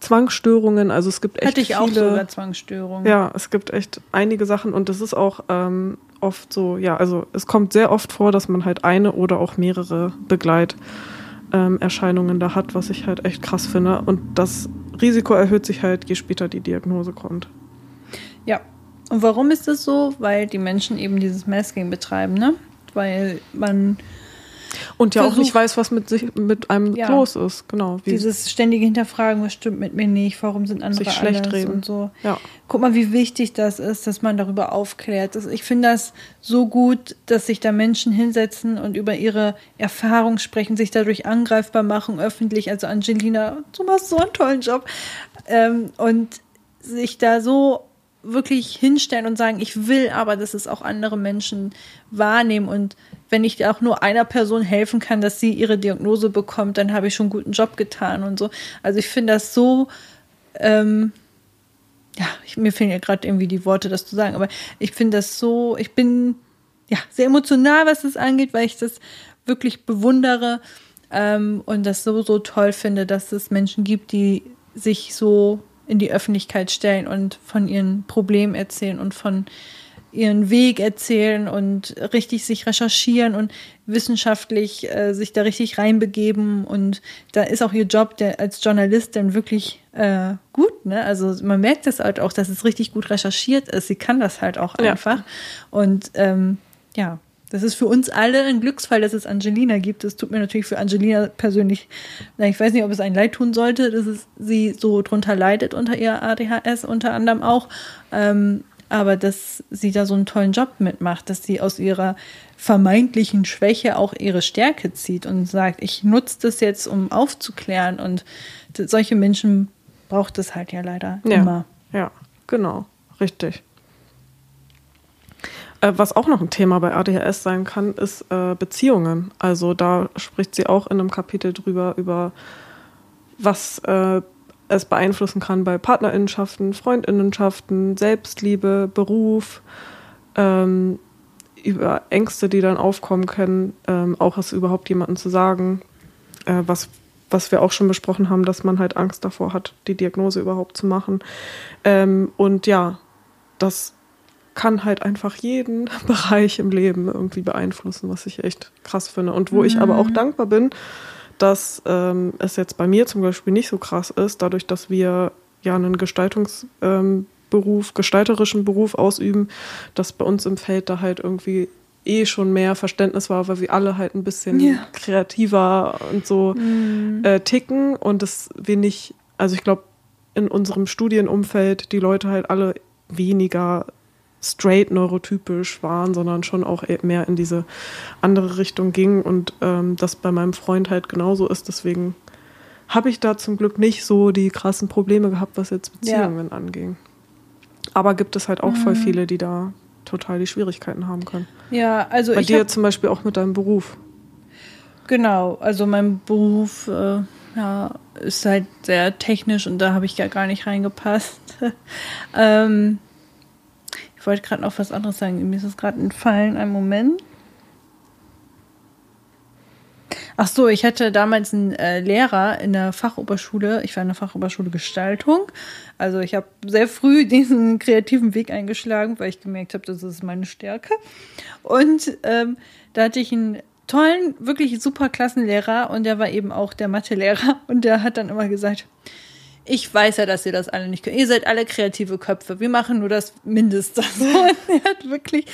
Zwangsstörungen, also es gibt echt Hatte ich viele, auch sogar Zwangsstörungen. Ja, es gibt echt einige Sachen und es ist auch ähm, oft so, ja, also es kommt sehr oft vor, dass man halt eine oder auch mehrere Begleiterscheinungen ähm, da hat, was ich halt echt krass finde. Und das Risiko erhöht sich halt, je später die Diagnose kommt. Ja. Und warum ist das so? Weil die Menschen eben dieses Masking betreiben, ne? Weil man und ja auch nicht weiß, was mit sich mit einem ja, los ist, genau. dieses ständige Hinterfragen, was stimmt mit mir nicht, warum sind andere sich schlecht anders reden. und so. Ja. Guck mal, wie wichtig das ist, dass man darüber aufklärt. Ich finde das so gut, dass sich da Menschen hinsetzen und über ihre Erfahrungen sprechen, sich dadurch angreifbar machen, öffentlich. Also Angelina, du machst so einen tollen Job. Ähm, und sich da so wirklich hinstellen und sagen, ich will aber, dass es auch andere Menschen wahrnehmen und wenn ich auch nur einer Person helfen kann, dass sie ihre Diagnose bekommt, dann habe ich schon einen guten Job getan und so. Also ich finde das so, ähm, ja, ich, mir fehlen ja gerade irgendwie die Worte, das zu sagen, aber ich finde das so, ich bin ja sehr emotional, was das angeht, weil ich das wirklich bewundere ähm, und das so, so toll finde, dass es Menschen gibt, die sich so in die Öffentlichkeit stellen und von ihren Problemen erzählen und von ihren Weg erzählen und richtig sich recherchieren und wissenschaftlich äh, sich da richtig reinbegeben. Und da ist auch ihr Job der, als Journalistin wirklich äh, gut. Ne? Also man merkt das halt auch, dass es richtig gut recherchiert ist. Sie kann das halt auch einfach. Ja. Und ähm, ja, das ist für uns alle ein Glücksfall, dass es Angelina gibt. Es tut mir natürlich für Angelina persönlich, na, ich weiß nicht, ob es ein Leid tun sollte, dass es sie so drunter leidet unter ihrer ADHS unter anderem auch. Ähm, aber dass sie da so einen tollen Job mitmacht, dass sie aus ihrer vermeintlichen Schwäche auch ihre Stärke zieht und sagt, ich nutze das jetzt, um aufzuklären. Und solche Menschen braucht es halt ja leider ja, immer. Ja, genau, richtig. Äh, was auch noch ein Thema bei ADHS sein kann, ist äh, Beziehungen. Also da spricht sie auch in einem Kapitel drüber, über was äh, es beeinflussen kann bei Partnerinnenschaften, Freundinnenschaften, Selbstliebe, Beruf, ähm, über Ängste, die dann aufkommen können, ähm, auch es überhaupt jemandem zu sagen, äh, was, was wir auch schon besprochen haben, dass man halt Angst davor hat, die Diagnose überhaupt zu machen. Ähm, und ja, das kann halt einfach jeden Bereich im Leben irgendwie beeinflussen, was ich echt krass finde. Und wo mhm. ich aber auch dankbar bin, dass ähm, es jetzt bei mir zum Beispiel nicht so krass ist, dadurch, dass wir ja einen Gestaltungsberuf, ähm, gestalterischen Beruf ausüben, dass bei uns im Feld da halt irgendwie eh schon mehr Verständnis war, weil wir alle halt ein bisschen ja. kreativer und so mhm. äh, ticken und dass wir nicht, also ich glaube, in unserem Studienumfeld die Leute halt alle weniger straight neurotypisch waren, sondern schon auch e- mehr in diese andere Richtung ging und ähm, das bei meinem Freund halt genauso ist. Deswegen habe ich da zum Glück nicht so die krassen Probleme gehabt, was jetzt Beziehungen ja. anging. Aber gibt es halt auch mhm. voll viele, die da total die Schwierigkeiten haben können. Ja, also bei dir zum Beispiel auch mit deinem Beruf. Genau, also mein Beruf äh, ja, ist halt sehr technisch und da habe ich ja gar nicht reingepasst. ähm, ich wollte gerade noch was anderes sagen. Mir ist es gerade entfallen. Einen Moment. Ach so, ich hatte damals einen äh, Lehrer in der Fachoberschule. Ich war in der Fachoberschule Gestaltung. Also ich habe sehr früh diesen kreativen Weg eingeschlagen, weil ich gemerkt habe, das ist meine Stärke. Und ähm, da hatte ich einen tollen, wirklich super Klassenlehrer und der war eben auch der Mathelehrer und der hat dann immer gesagt, ich weiß ja, dass ihr das alle nicht könnt. Ihr seid alle kreative Köpfe. Wir machen nur das Mindeste. Er hat wirklich,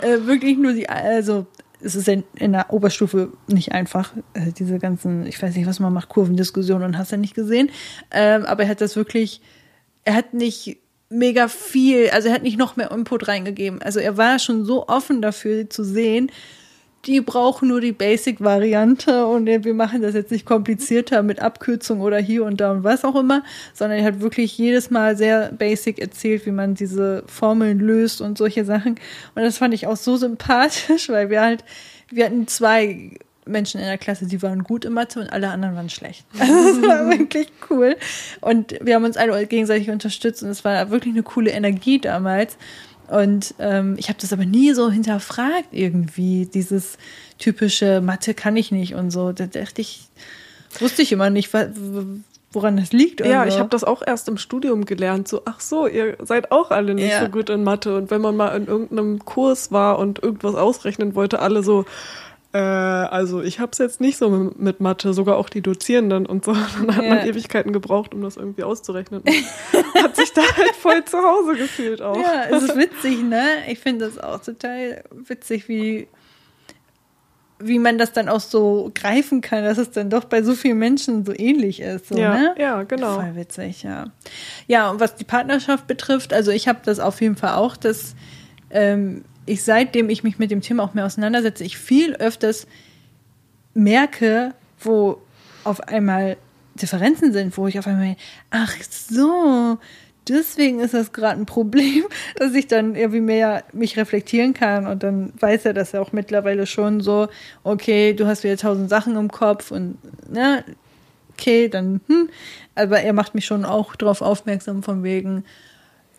äh, wirklich nur die, also es ist in, in der Oberstufe nicht einfach, äh, diese ganzen, ich weiß nicht, was man macht, Kurvendiskussionen und hast ja nicht gesehen. Ähm, aber er hat das wirklich, er hat nicht mega viel, also er hat nicht noch mehr Input reingegeben. Also er war schon so offen dafür zu sehen, die brauchen nur die Basic-Variante und wir machen das jetzt nicht komplizierter mit Abkürzung oder hier und da und was auch immer, sondern er hat wirklich jedes Mal sehr basic erzählt, wie man diese Formeln löst und solche Sachen. Und das fand ich auch so sympathisch, weil wir halt, wir hatten zwei Menschen in der Klasse, die waren gut in Mathe und alle anderen waren schlecht. Also das war wirklich cool. Und wir haben uns alle gegenseitig unterstützt und es war wirklich eine coole Energie damals. Und ähm, ich habe das aber nie so hinterfragt irgendwie, dieses typische Mathe kann ich nicht und so. Da dachte ich, wusste ich immer nicht, woran das liegt. Ja, so. ich habe das auch erst im Studium gelernt. So, ach so, ihr seid auch alle nicht ja. so gut in Mathe. Und wenn man mal in irgendeinem Kurs war und irgendwas ausrechnen wollte, alle so, äh, also ich habe es jetzt nicht so mit Mathe, sogar auch die Dozierenden und so. Dann hat ja. man Ewigkeiten gebraucht, um das irgendwie auszurechnen. hat sich da halt voll zu Hause gefühlt auch. Ja, es ist witzig, ne? Ich finde das auch total witzig, wie wie man das dann auch so greifen kann, dass es dann doch bei so vielen Menschen so ähnlich ist. So, ja, ne? ja, genau. Voll witzig, ja. Ja, und was die Partnerschaft betrifft, also ich habe das auf jeden Fall auch, dass ähm, ich seitdem ich mich mit dem Thema auch mehr auseinandersetze, ich viel öfters merke, wo auf einmal Differenzen sind, wo ich auf einmal, ach so, deswegen ist das gerade ein Problem, dass ich dann irgendwie mehr mich reflektieren kann. Und dann weiß er das ja auch mittlerweile schon so, okay, du hast wieder tausend Sachen im Kopf und ne, okay, dann, hm, aber er macht mich schon auch darauf aufmerksam von wegen,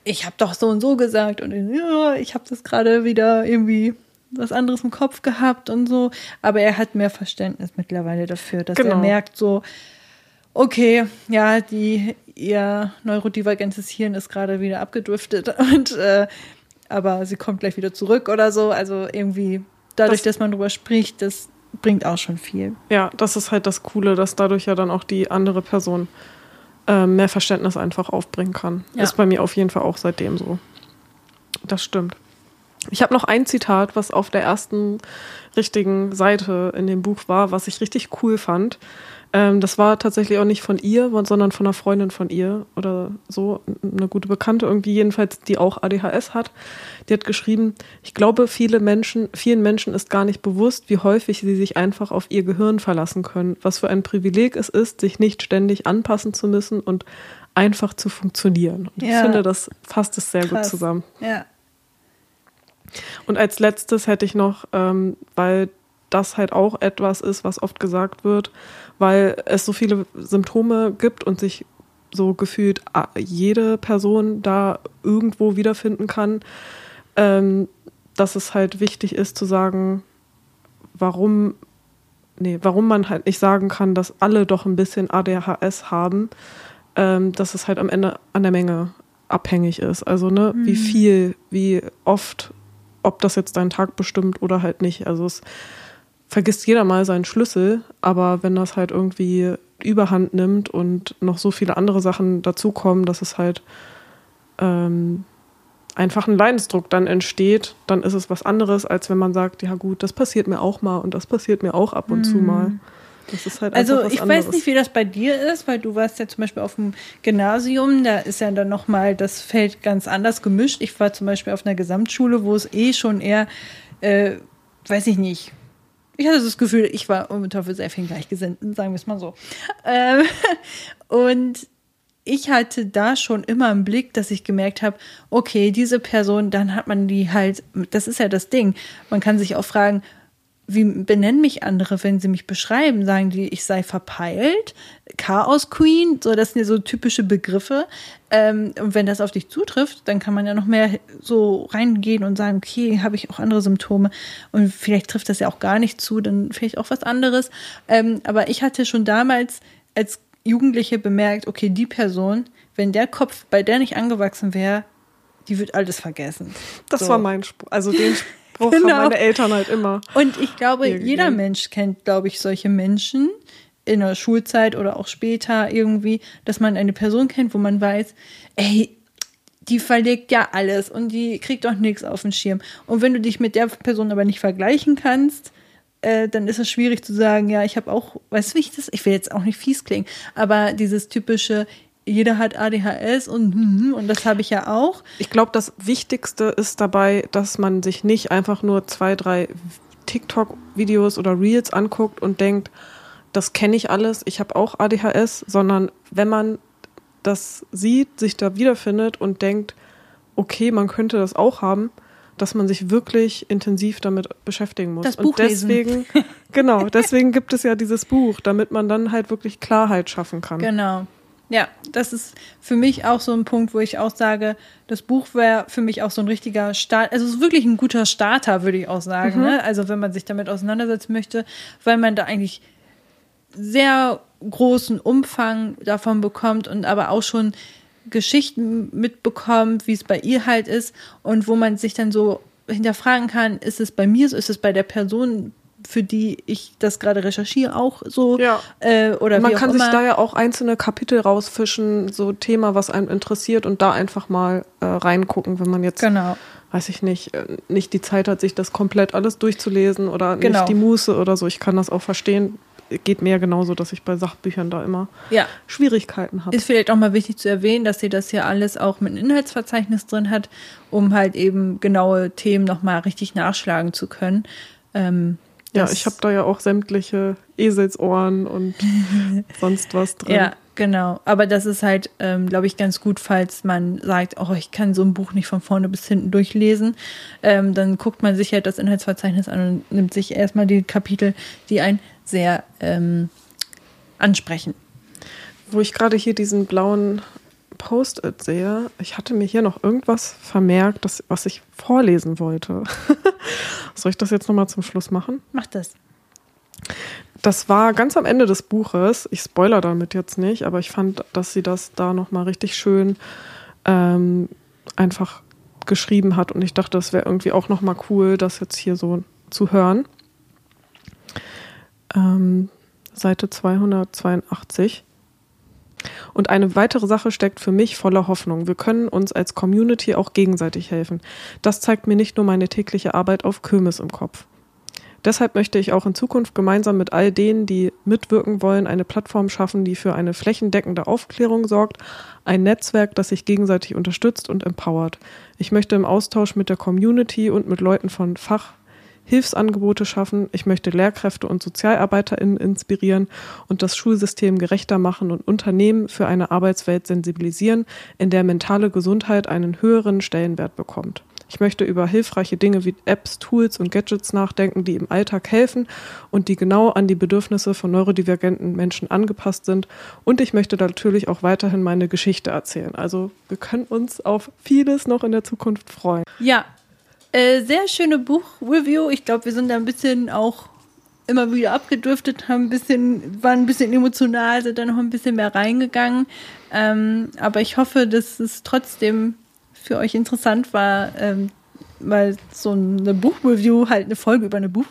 ich habe doch so und so gesagt und ja, ich habe das gerade wieder irgendwie was anderes im Kopf gehabt und so. Aber er hat mehr Verständnis mittlerweile dafür, dass genau. er merkt so, okay, ja, die ihr neurodivergentes Hirn ist gerade wieder abgedriftet und äh, aber sie kommt gleich wieder zurück oder so. Also irgendwie dadurch, das, dass man drüber spricht, das bringt auch schon viel. Ja, das ist halt das Coole, dass dadurch ja dann auch die andere Person äh, mehr Verständnis einfach aufbringen kann. Ja. Ist bei mir auf jeden Fall auch seitdem so. Das stimmt. Ich habe noch ein Zitat, was auf der ersten richtigen Seite in dem Buch war, was ich richtig cool fand. Ähm, das war tatsächlich auch nicht von ihr, sondern von einer Freundin von ihr oder so, eine gute Bekannte irgendwie jedenfalls, die auch ADHS hat. Die hat geschrieben, ich glaube, viele Menschen, vielen Menschen ist gar nicht bewusst, wie häufig sie sich einfach auf ihr Gehirn verlassen können. Was für ein Privileg es ist, sich nicht ständig anpassen zu müssen und einfach zu funktionieren. Und ja. ich finde, das fasst es sehr Krass. gut zusammen. Ja. Und als letztes hätte ich noch, ähm, weil das halt auch etwas ist, was oft gesagt wird, weil es so viele Symptome gibt und sich so gefühlt jede Person da irgendwo wiederfinden kann, ähm, dass es halt wichtig ist zu sagen, warum, nee, warum man halt nicht sagen kann, dass alle doch ein bisschen ADHS haben, ähm, dass es halt am Ende an der Menge abhängig ist. Also, ne, mhm. wie viel, wie oft, ob das jetzt deinen Tag bestimmt oder halt nicht. Also es vergisst jeder mal seinen Schlüssel, aber wenn das halt irgendwie überhand nimmt und noch so viele andere Sachen dazukommen, dass es halt ähm, einfach ein Leidensdruck dann entsteht, dann ist es was anderes, als wenn man sagt, ja gut, das passiert mir auch mal und das passiert mir auch ab und mhm. zu mal. Das ist halt also ich anderes. weiß nicht, wie das bei dir ist, weil du warst ja zum Beispiel auf dem Gymnasium, da ist ja dann nochmal das Feld ganz anders gemischt. Ich war zum Beispiel auf einer Gesamtschule, wo es eh schon eher, äh, weiß ich nicht, ich hatte das Gefühl, ich war um für sehr vielen Gleichgesinnten, sagen wir es mal so. Ähm, und ich hatte da schon immer im Blick, dass ich gemerkt habe, okay, diese Person, dann hat man die halt, das ist ja das Ding. Man kann sich auch fragen, wie benennen mich andere, wenn sie mich beschreiben? Sagen die, ich sei verpeilt, Chaos Queen, so das sind ja so typische Begriffe. Ähm, und wenn das auf dich zutrifft, dann kann man ja noch mehr so reingehen und sagen, okay, habe ich auch andere Symptome und vielleicht trifft das ja auch gar nicht zu, dann vielleicht auch was anderes. Ähm, aber ich hatte schon damals als Jugendliche bemerkt, okay, die Person, wenn der Kopf bei der nicht angewachsen wäre, die wird alles vergessen. Das so. war mein Spruch, also den Spruch genau. haben meine Eltern halt immer. Und ich glaube, jeder Mensch kennt, glaube ich, solche Menschen in der Schulzeit oder auch später irgendwie, dass man eine Person kennt, wo man weiß, ey, die verlegt ja alles und die kriegt auch nichts auf den Schirm. Und wenn du dich mit der Person aber nicht vergleichen kannst, äh, dann ist es schwierig zu sagen, ja, ich habe auch, weißt du, wie ich das, ich will jetzt auch nicht fies klingen, aber dieses typische, jeder hat ADHS und, hm, und das habe ich ja auch. Ich glaube, das Wichtigste ist dabei, dass man sich nicht einfach nur zwei, drei TikTok-Videos oder Reels anguckt und denkt, das kenne ich alles, ich habe auch ADHS, sondern wenn man das sieht, sich da wiederfindet und denkt, okay, man könnte das auch haben, dass man sich wirklich intensiv damit beschäftigen muss. Das Buch und deswegen, genau, deswegen gibt es ja dieses Buch, damit man dann halt wirklich Klarheit schaffen kann. Genau. Ja, das ist für mich auch so ein Punkt, wo ich auch sage, das Buch wäre für mich auch so ein richtiger Start, also es ist wirklich ein guter Starter, würde ich auch sagen. Mhm. Ne? Also wenn man sich damit auseinandersetzen möchte, weil man da eigentlich sehr großen Umfang davon bekommt und aber auch schon Geschichten mitbekommt, wie es bei ihr halt ist und wo man sich dann so hinterfragen kann, ist es bei mir so, ist es bei der Person, für die ich das gerade recherchiere, auch so? Ja. Äh, oder man kann auch sich immer. da ja auch einzelne Kapitel rausfischen, so Thema, was einem interessiert und da einfach mal äh, reingucken, wenn man jetzt, Genau. weiß ich nicht, äh, nicht die Zeit hat, sich das komplett alles durchzulesen oder Genau. nicht die Muße oder so. Ich kann das auch verstehen. Geht mir genauso, dass ich bei Sachbüchern da immer Ja. Schwierigkeiten habe. Ist vielleicht auch mal wichtig zu erwähnen, dass sie das hier alles auch mit einem Inhaltsverzeichnis drin hat, um halt eben genaue Themen nochmal richtig nachschlagen zu können. Ähm, Ja, ich habe da ja auch sämtliche Eselsohren und sonst was drin. Ja, genau. Aber das ist halt, ähm, glaube ich, ganz gut, falls man sagt, oh, ich kann so ein Buch nicht von vorne bis hinten durchlesen. Ähm, dann guckt man sich halt das Inhaltsverzeichnis an und nimmt sich erstmal die Kapitel, die einen sehr ähm, ansprechen. Wo ich gerade hier diesen blauen Post-it sehe, ich hatte mir hier noch irgendwas vermerkt, das, was ich vorlesen wollte. Soll ich das jetzt nochmal zum Schluss machen? Macht das. Das war ganz am Ende des Buches. Ich spoiler damit jetzt nicht, aber ich fand, dass sie das da nochmal richtig schön ähm, einfach geschrieben hat und ich dachte, das wäre irgendwie auch nochmal cool, das jetzt hier so zu hören. Ähm, Seite 282. Und eine weitere Sache steckt für mich voller Hoffnung. Wir können uns als Community auch gegenseitig helfen. Das zeigt mir nicht nur meine tägliche Arbeit auf Kirmes im Kopf. Deshalb möchte ich auch in Zukunft gemeinsam mit all denen, die mitwirken wollen, eine Plattform schaffen, die für eine flächendeckende Aufklärung sorgt, ein Netzwerk, das sich gegenseitig unterstützt und empowert. Ich möchte im Austausch mit der Community und mit Leuten von Fach Hilfsangebote schaffen. Ich möchte Lehrkräfte und SozialarbeiterInnen inspirieren und das Schulsystem gerechter machen und Unternehmen für eine Arbeitswelt sensibilisieren, in der mentale Gesundheit einen höheren Stellenwert bekommt. Ich möchte über hilfreiche Dinge wie Apps, Tools und Gadgets nachdenken, die im Alltag helfen und die genau an die Bedürfnisse von neurodivergenten Menschen angepasst sind. Und ich möchte natürlich auch weiterhin meine Geschichte erzählen. Also wir können uns auf vieles noch in der Zukunft freuen. Ja, äh, sehr schöne Buchreview. Ich glaube, wir sind da ein bisschen auch immer wieder abgedriftet, haben ein bisschen, waren ein bisschen emotional, sind da noch ein bisschen mehr reingegangen. Ähm, aber ich hoffe, dass es trotzdem für euch interessant war, ähm, mal so eine Buchreview, halt eine Folge über eine Buch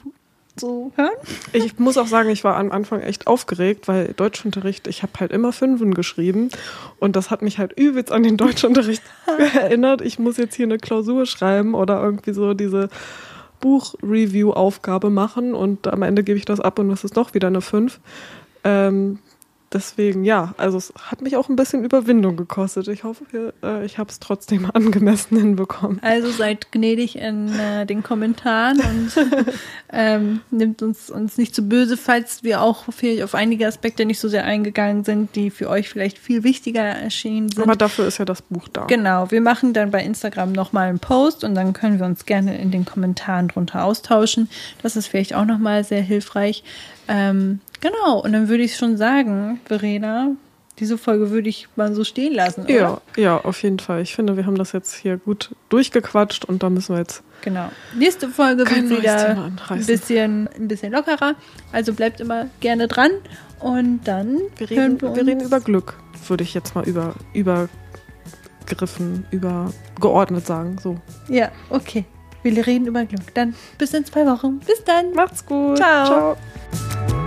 zu hören. Ich muss auch sagen, ich war am Anfang echt aufgeregt, weil Deutschunterricht, ich habe halt immer Fünfen geschrieben und das hat mich halt übelst an den Deutschunterricht erinnert. Ich muss jetzt hier eine Klausur schreiben oder irgendwie so diese Buchreview-Aufgabe machen und am Ende gebe ich das ab und es ist doch wieder eine Fünf. Ähm, deswegen, ja, also es hat mich auch ein bisschen Überwindung gekostet. Ich hoffe, äh, ich habe es trotzdem angemessen hinbekommen. Also seid gnädig in äh, den Kommentaren und ähm, nimmt uns, uns nicht zu böse, falls wir auch vielleicht auf einige Aspekte nicht so sehr eingegangen sind, die für euch vielleicht viel wichtiger erschienen sind. Aber dafür ist ja das Buch da. Genau, wir machen dann bei Instagram nochmal einen Post und dann können wir uns gerne in den Kommentaren drunter austauschen. Das ist vielleicht auch nochmal sehr hilfreich. Ähm, genau, und dann würde ich schon sagen, Verena, diese Folge würde ich mal so stehen lassen. Oder? Ja, ja, auf jeden Fall. Ich finde, wir haben das jetzt hier gut durchgequatscht und da müssen wir jetzt Genau. Nächste Folge wird wieder ein bisschen, ein bisschen lockerer. Also bleibt immer gerne dran. Und dann Wir hören reden, wir uns. wir reden über Glück, würde ich jetzt mal über, übergriffen, übergeordnet sagen. So. Ja, okay. Wir reden über Glück. Dann bis in zwei Wochen. Bis dann. Macht's gut. Ciao. Ciao.